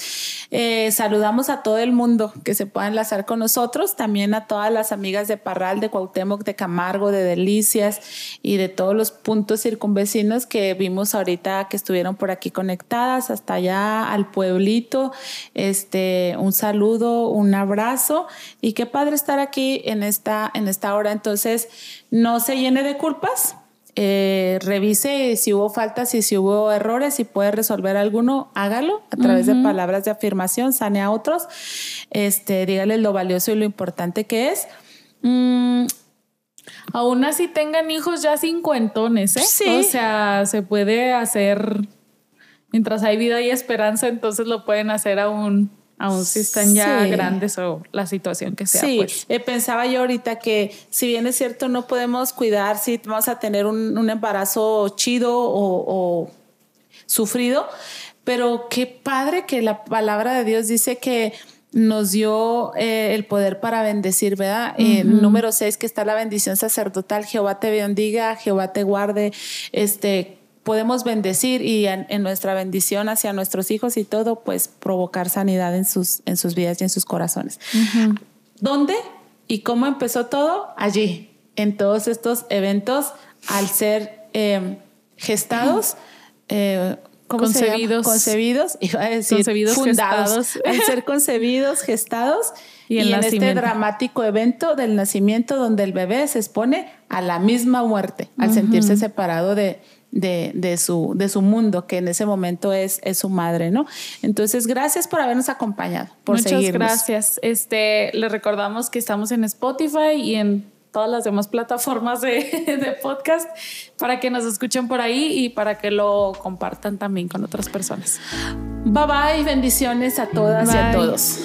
Eh, saludamos a todo el mundo que se pueda enlazar con nosotros, también a todas las amigas de Parral, de Cuauhtémoc, de Camargo, de Delicias y de todos los puntos circunvecinos que vimos ahorita que estuvieron por aquí conectadas, hasta allá al pueblito. Este, un saludo, un abrazo y qué padre estar aquí en esta, en esta hora. Entonces, no se llene de culpas. Eh, revise si hubo faltas y si hubo errores, si puede resolver alguno, hágalo a través de palabras de afirmación, sane a otros, este, dígale lo valioso y lo importante que es. Mm, aún así tengan hijos ya cincuentones, ¿eh? Sí. O sea, se puede hacer, mientras hay vida y esperanza, entonces lo pueden hacer aún aún si están ya grandes o la situación que sea. Sí, pues. eh, pensaba yo ahorita que si bien es cierto no podemos cuidar si vamos a tener un, embarazo chido o, sufrido, pero qué padre que la palabra de Dios dice que nos dio eh, el poder para bendecir, ¿verdad? número seis, que está la bendición sacerdotal, Jehová te bendiga, Jehová te guarde, este, podemos bendecir y en, nuestra bendición hacia nuestros hijos y todo, pues provocar sanidad en sus, en sus vidas y en sus corazones. ¿Dónde y cómo empezó todo? Allí, en todos estos eventos, al ser em, gestados, eh, concebidos, concebidos, iba a decir concebidos, fundados, al ser concebidos, gestados. Y, en este dramático evento del nacimiento donde el bebé se expone a la misma muerte al sentirse separado de, de, de, su, de su mundo, que en ese momento es, es su madre, ¿no? Entonces, gracias por habernos acompañado, por Muchas gracias. Este, le recordamos que estamos en Spotify y en todas las demás plataformas de, de, podcast para que nos escuchen por ahí y para que lo compartan también con otras personas. Bye bye, bendiciones a todas y a todos.